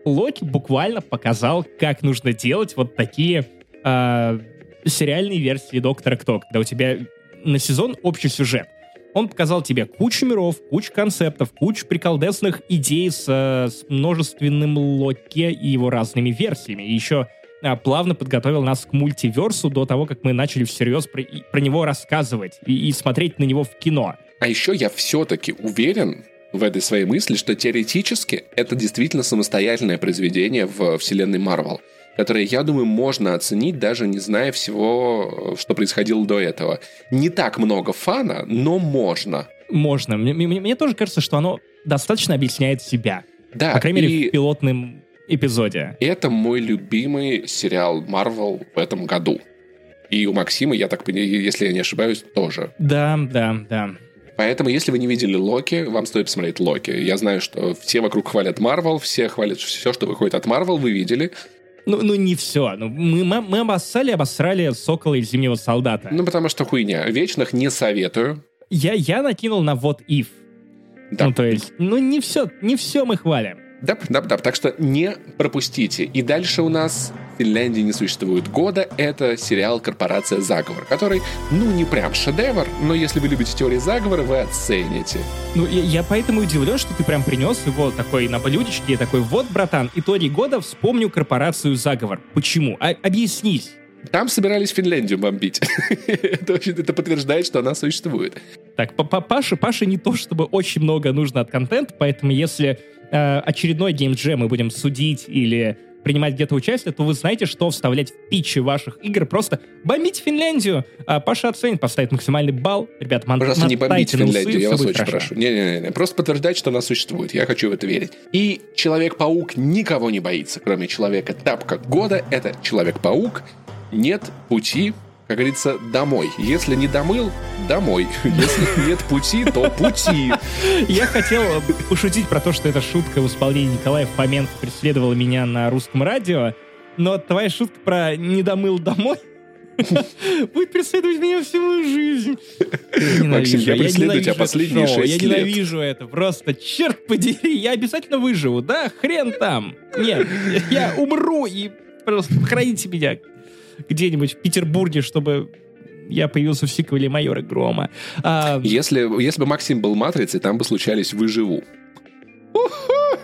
Локи буквально показал, как нужно делать вот такие а, сериальные версии Доктора Кто, когда у тебя на сезон общий сюжет. Он показал тебе кучу миров, кучу концептов, кучу приколдесных идей с, с множественным Локи и его разными версиями. И еще а, плавно подготовил нас к мультиверсу до того, как мы начали всерьез про, про него рассказывать и, и смотреть на него в кино. А еще я все-таки уверен в этой своей мысли, что теоретически это действительно самостоятельное произведение в вселенной Марвел которое, я думаю, можно оценить, даже не зная всего, что происходило до этого. Не так много фана, но можно. Можно. Мне, мне, мне тоже кажется, что оно достаточно объясняет себя. Да. По крайней мере, и... в пилотном эпизоде. Это мой любимый сериал Marvel в этом году. И у Максима, я так понимаю, если я не ошибаюсь, тоже. Да, да, да. Поэтому, если вы не видели Локи, вам стоит посмотреть Локи. Я знаю, что все вокруг хвалят Марвел, все хвалят все, что выходит от Марвел, вы видели. Ну, ну не все. Ну, мы, мы, мы обоссали, обосрали Сокола и Зимнего Солдата. Ну, потому что хуйня. Вечных не советую. Я, я накинул на вот if. Да. Ну, то есть, ну не все, не все мы хвалим. Да, да, да. Так что не пропустите. И дальше у нас в Финляндии не существует года. Это сериал «Корпорация Заговор», который, ну, не прям шедевр, но если вы любите теории заговора, вы оцените. Ну, я, я поэтому удивлен, что ты прям принес его такой на блюдечке, такой, вот, братан, итоги года вспомню «Корпорацию Заговор». Почему? А, объяснись. Там собирались Финляндию бомбить. *laughs* это, это подтверждает, что она существует. Так, Паше, Паше не то, чтобы очень много нужно от контента, поэтому если э, очередной геймджем мы будем судить или принимать где-то участие, то вы знаете, что вставлять в питчи ваших игр. Просто бомбите Финляндию. А Паша оценит, поставит максимальный балл. Ребят, мон- Пожалуйста, не бомбите Финляндию, усы, я вас очень хорошо. прошу. Не-не-не, просто подтверждать, что она существует. Я хочу в это верить. И Человек-паук никого не боится, кроме Человека-тапка года. Это Человек-паук. Нет пути как говорится, домой. Если не домыл, домой. *laughs* Если нет пути, то пути. Я хотел пошутить про то, что эта шутка в исполнении Николая Фоменко преследовала меня на русском радио, но твоя шутка про «не домыл домой» *laughs* Будет преследовать меня всю мою жизнь. Максим, я преследую тебя последние шесть Я ненавижу это. Просто, черт подери, я обязательно выживу. Да, хрен там. Нет, я умру и просто похороните меня где-нибудь в Петербурге, чтобы я появился в сиквеле Майора Грома. А... Если, если бы Максим был Матрицей, там бы случались «Выживу».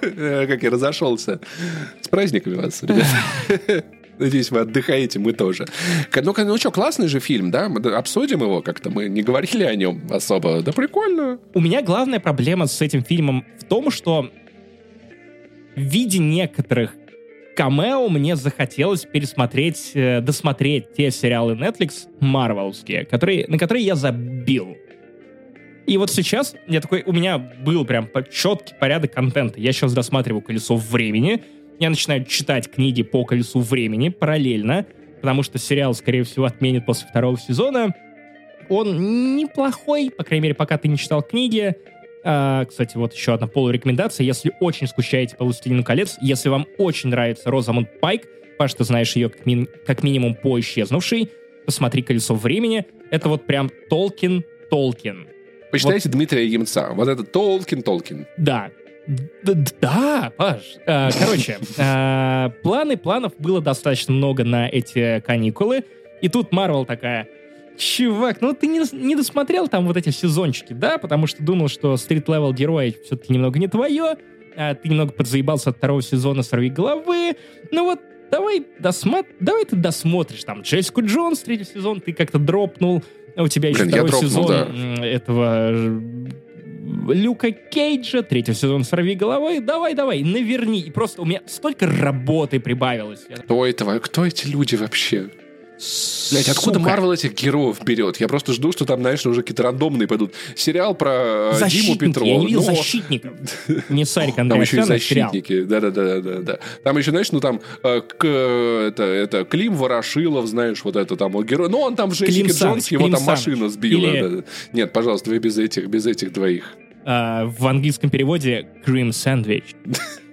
Как я разошелся. С праздниками вас, ребят. *laughs* Надеюсь, вы отдыхаете, мы тоже. Ну, ну что, классный же фильм, да? Мы обсудим его как-то. Мы не говорили о нем особо. Да прикольно. У меня главная проблема с этим фильмом в том, что в виде некоторых камео мне захотелось пересмотреть, э, досмотреть те сериалы Netflix марвелские, которые, на которые я забил. И вот сейчас я такой, у меня был прям четкий порядок контента. Я сейчас досматриваю «Колесо времени», я начинаю читать книги по колесу времени параллельно, потому что сериал, скорее всего, отменят после второго сезона. Он неплохой, по крайней мере, пока ты не читал книги. А, кстати, вот еще одна полурекомендация. Если очень скучаете по «Властелину колец», если вам очень нравится Розамунд Пайк, Паш, ты знаешь ее как, ми- как минимум по «Исчезнувшей», посмотри «Колесо времени». Это вот прям Толкин, Толкин. Почитайте вот. Дмитрия Емца. Вот это Толкин, Толкин. Да, да, Паш. А, короче, а, планы, планов было достаточно много на эти каникулы. И тут Марвел такая, чувак, ну ты не, не досмотрел там вот эти сезончики, да? Потому что думал, что street-level герои все-таки немного не твое. А ты немного подзаебался от второго сезона «Сорви головы». Ну вот, давай, досмотр... давай ты досмотришь там Джессику Джонс, третий сезон, ты как-то дропнул. У тебя еще Блин, второй дропнул, сезон да. этого Люка Кейджа, третий сезон «Сорви головой», давай-давай, наверни. И просто у меня столько работы прибавилось. Кто это? Кто эти люди вообще? Блять, откуда Марвел этих героев берет? Я просто жду, что там, знаешь, уже какие-то рандомные пойдут. Сериал про э, Диму Петрова. Я не видел но... защитников. *laughs* Не Сарик Там еще и защитники. Да-да-да. Там еще, знаешь, ну там э, это, это Клим Ворошилов, знаешь, вот это там герой. Ну, он там в Джессике Джонс, его там машина сбила. Нет, пожалуйста, вы без этих, без этих двоих. А, в английском переводе Cream Sandwich. *laughs*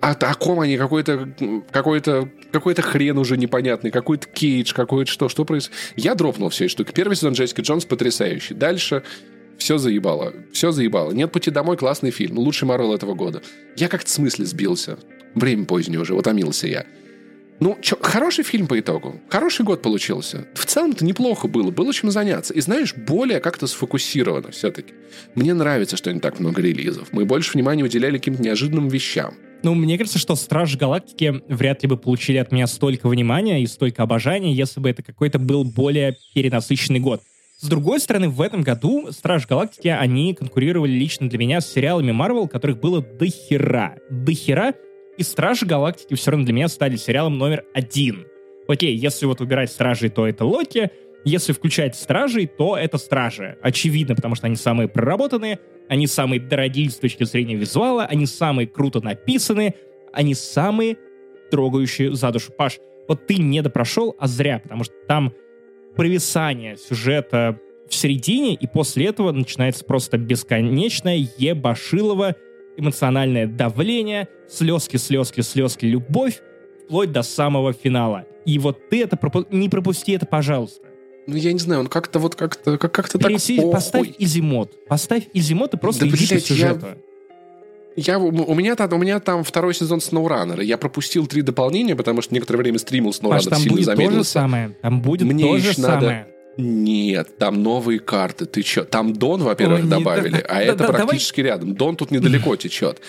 А о ком они? Какой-то какой-то какой-то хрен уже непонятный, какой-то кейдж, какой-то что, что происходит. Я дропнул все эти штуки. Первый сезон Джессики Джонс потрясающий. Дальше все заебало. Все заебало. Нет пути домой, классный фильм. Лучший Марвел этого года. Я как-то в смысле сбился. Время позднее уже, утомился я. Ну, чё, хороший фильм по итогу. Хороший год получился. В целом-то неплохо было. Было чем заняться. И знаешь, более как-то сфокусировано все-таки. Мне нравится, что не так много релизов. Мы больше внимания уделяли каким-то неожиданным вещам. Ну, мне кажется, что Страж Галактики вряд ли бы получили от меня столько внимания и столько обожания, если бы это какой-то был более перенасыщенный год. С другой стороны, в этом году Страж Галактики, они конкурировали лично для меня с сериалами Марвел, которых было до хера. До хера, и Стражи Галактики все равно для меня стали сериалом номер один. Окей, если вот убирать Стражей, то это Локи. Если включать Стражей, то это Стражи. Очевидно, потому что они самые проработанные, они самые дорогие с точки зрения визуала, они самые круто написаны, они самые трогающие за душу. Паш, вот ты не допрошел, а зря, потому что там провисание сюжета в середине, и после этого начинается просто бесконечное ебашилово эмоциональное давление, слезки, слезки, слезки, любовь, вплоть до самого финала. И вот ты это пропу- не пропусти это, пожалуйста. Ну, я не знаю, он как-то вот как-то как- как-то так похуй. Поставь изимод. Поставь изимод и просто да, иди блядь, по сюжету. Я... Я, у, меня, там, у меня там второй сезон SnowRunner. Я пропустил три дополнения, потому что некоторое время стримил SnowRunner, Паш, там сильно будет замедлился. то же самое. Там будет Мне то же самое. Нет, там новые карты. Ты чё? Там Дон, во-первых, Ой, добавили, да, а да, это да, практически давай... рядом. Дон тут недалеко *laughs* течет.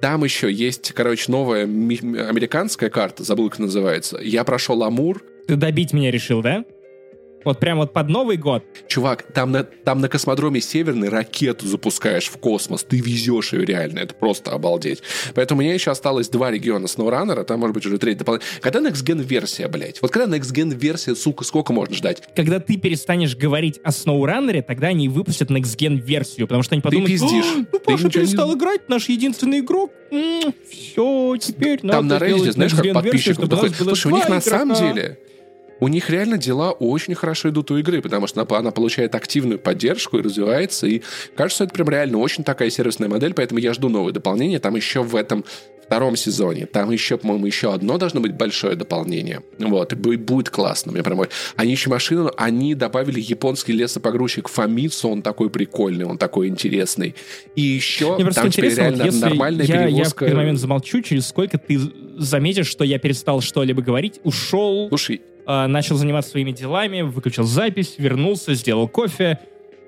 Там еще есть, короче, новая американская карта, забыл, как называется. Я прошел Амур. Ты добить меня решил, да? Вот прям вот под Новый год. Чувак, там на, там на космодроме Северный ракету запускаешь в космос. Ты везешь ее реально. Это просто обалдеть. Поэтому у меня еще осталось два региона SnowRunner, там, может быть, уже третий дополнительный. Когда Next Gen версия, блядь? Вот когда Next Gen версия, сука, сколько можно ждать? Когда ты перестанешь говорить о SnowRunner, тогда они выпустят Next Gen версию, потому что они подумают, ты пиздишь. ну Паша перестал не... играть, наш единственный игрок. М-м, все, теперь Там на Reddit, знаешь, как подписчик Слушай, у них на самом деле у них реально дела очень хорошо идут у игры, потому что она, она получает активную поддержку и развивается, и кажется, это прям реально очень такая сервисная модель, поэтому я жду новые дополнения. Там еще в этом втором сезоне. Там еще, по-моему, еще одно должно быть большое дополнение. Вот, и будет классно. Мне прям... Они еще машину, они добавили японский лесопогрузчик Фамицу, он такой прикольный, он такой интересный. И еще Мне там теперь реально вот нормальная я, перевозка. Я в момент замолчу, через сколько ты заметишь, что я перестал что-либо говорить, ушел, Слушай, э, начал заниматься своими делами, выключил запись, вернулся, сделал кофе,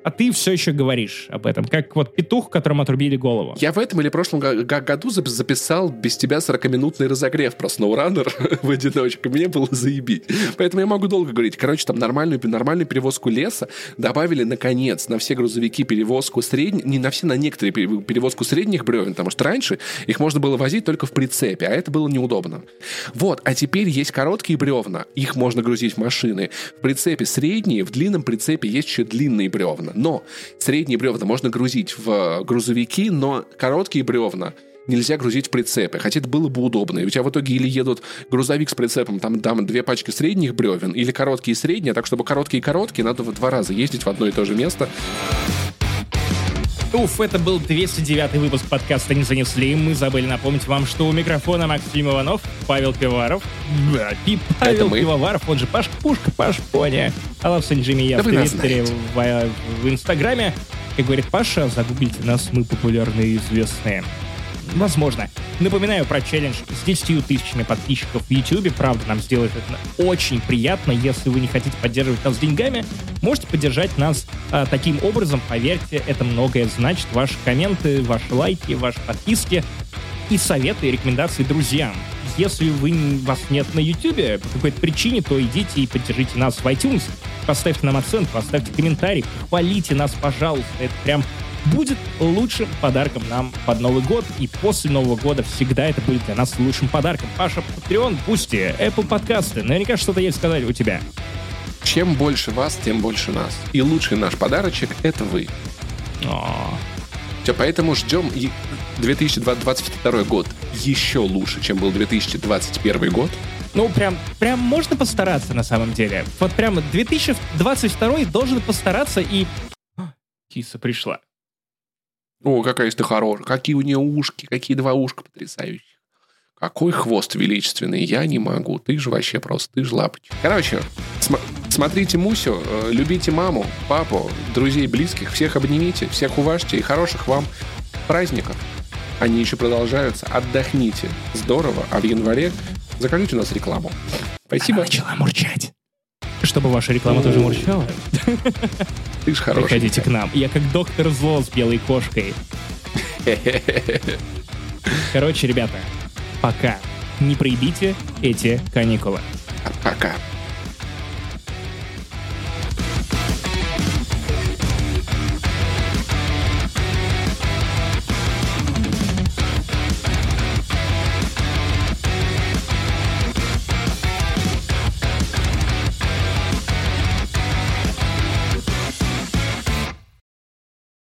а ты все еще говоришь об этом, как вот петух, которому отрубили голову. Я в этом или прошлом году записал без тебя 40-минутный разогрев про SnowRunner *laughs* в одиночку. Мне было заебить. Поэтому я могу долго говорить. Короче, там нормальную, нормальную перевозку леса добавили, наконец, на все грузовики перевозку средних, не на все, на некоторые перевозку средних бревен, потому что раньше их можно было возить только в прицепе, а это было неудобно. Вот, а теперь есть короткие бревна, их можно грузить в машины. В прицепе средние, в длинном прицепе есть еще длинные бревна. Но средние бревна можно грузить в грузовики, но короткие бревна нельзя грузить в прицепы, хотя это было бы удобно. И у тебя в итоге или едут грузовик с прицепом, там, там две пачки средних бревен, или короткие и средние, так чтобы короткие и короткие надо в два раза ездить в одно и то же место. Уф, это был 209 выпуск подкаста «Не занесли». Мы забыли напомнить вам, что у микрофона Максим Иванов, Павел Пивоваров, да, и Павел Пивоваров, он же Паш Пушка, Паш Поня, Аллах Джимми, я да в Твиттере, в, в Инстаграме. Как говорит Паша, загуглите нас, мы популярные и известные. Возможно. Напоминаю про челлендж с 10 тысячами подписчиков в YouTube. Правда, нам сделать это очень приятно. Если вы не хотите поддерживать нас деньгами, можете поддержать нас а, таким образом. Поверьте, это многое значит. Ваши комменты, ваши лайки, ваши подписки и советы и рекомендации друзьям. Если вы, вас нет на YouTube по какой-то причине, то идите и поддержите нас в iTunes. Поставьте нам оценку, поставьте комментарий, хвалите нас, пожалуйста. Это прям будет лучшим подарком нам под Новый год. И после Нового года всегда это будет для нас лучшим подарком. Паша, Patreon, Boosty, Apple подкасты. Наверняка что-то есть сказать у тебя. Чем больше вас, тем больше нас. И лучший наш подарочек — это вы. О. Все, поэтому ждем 2022 год еще лучше, чем был 2021 год. Ну, прям, прям можно постараться на самом деле. Вот прям 2022 должен постараться и... Киса пришла. О, какая ты хорошая. Какие у нее ушки, какие два ушка потрясающих. Какой хвост величественный, я не могу. Ты же вообще просто, ты же лапочка. Короче, см- смотрите Мусю, э, любите маму, папу, друзей, близких, всех обнимите, всех уважьте и хороших вам праздников. Они еще продолжаются. Отдохните. Здорово. А в январе закажите у нас рекламу. Спасибо. Она начала мурчать. Чтобы ваша реклама тоже мурчала. Ты ж хороший. Приходите к нам. Я как доктор зло с белой кошкой. Короче, ребята, пока. Не проебите эти каникулы. Пока.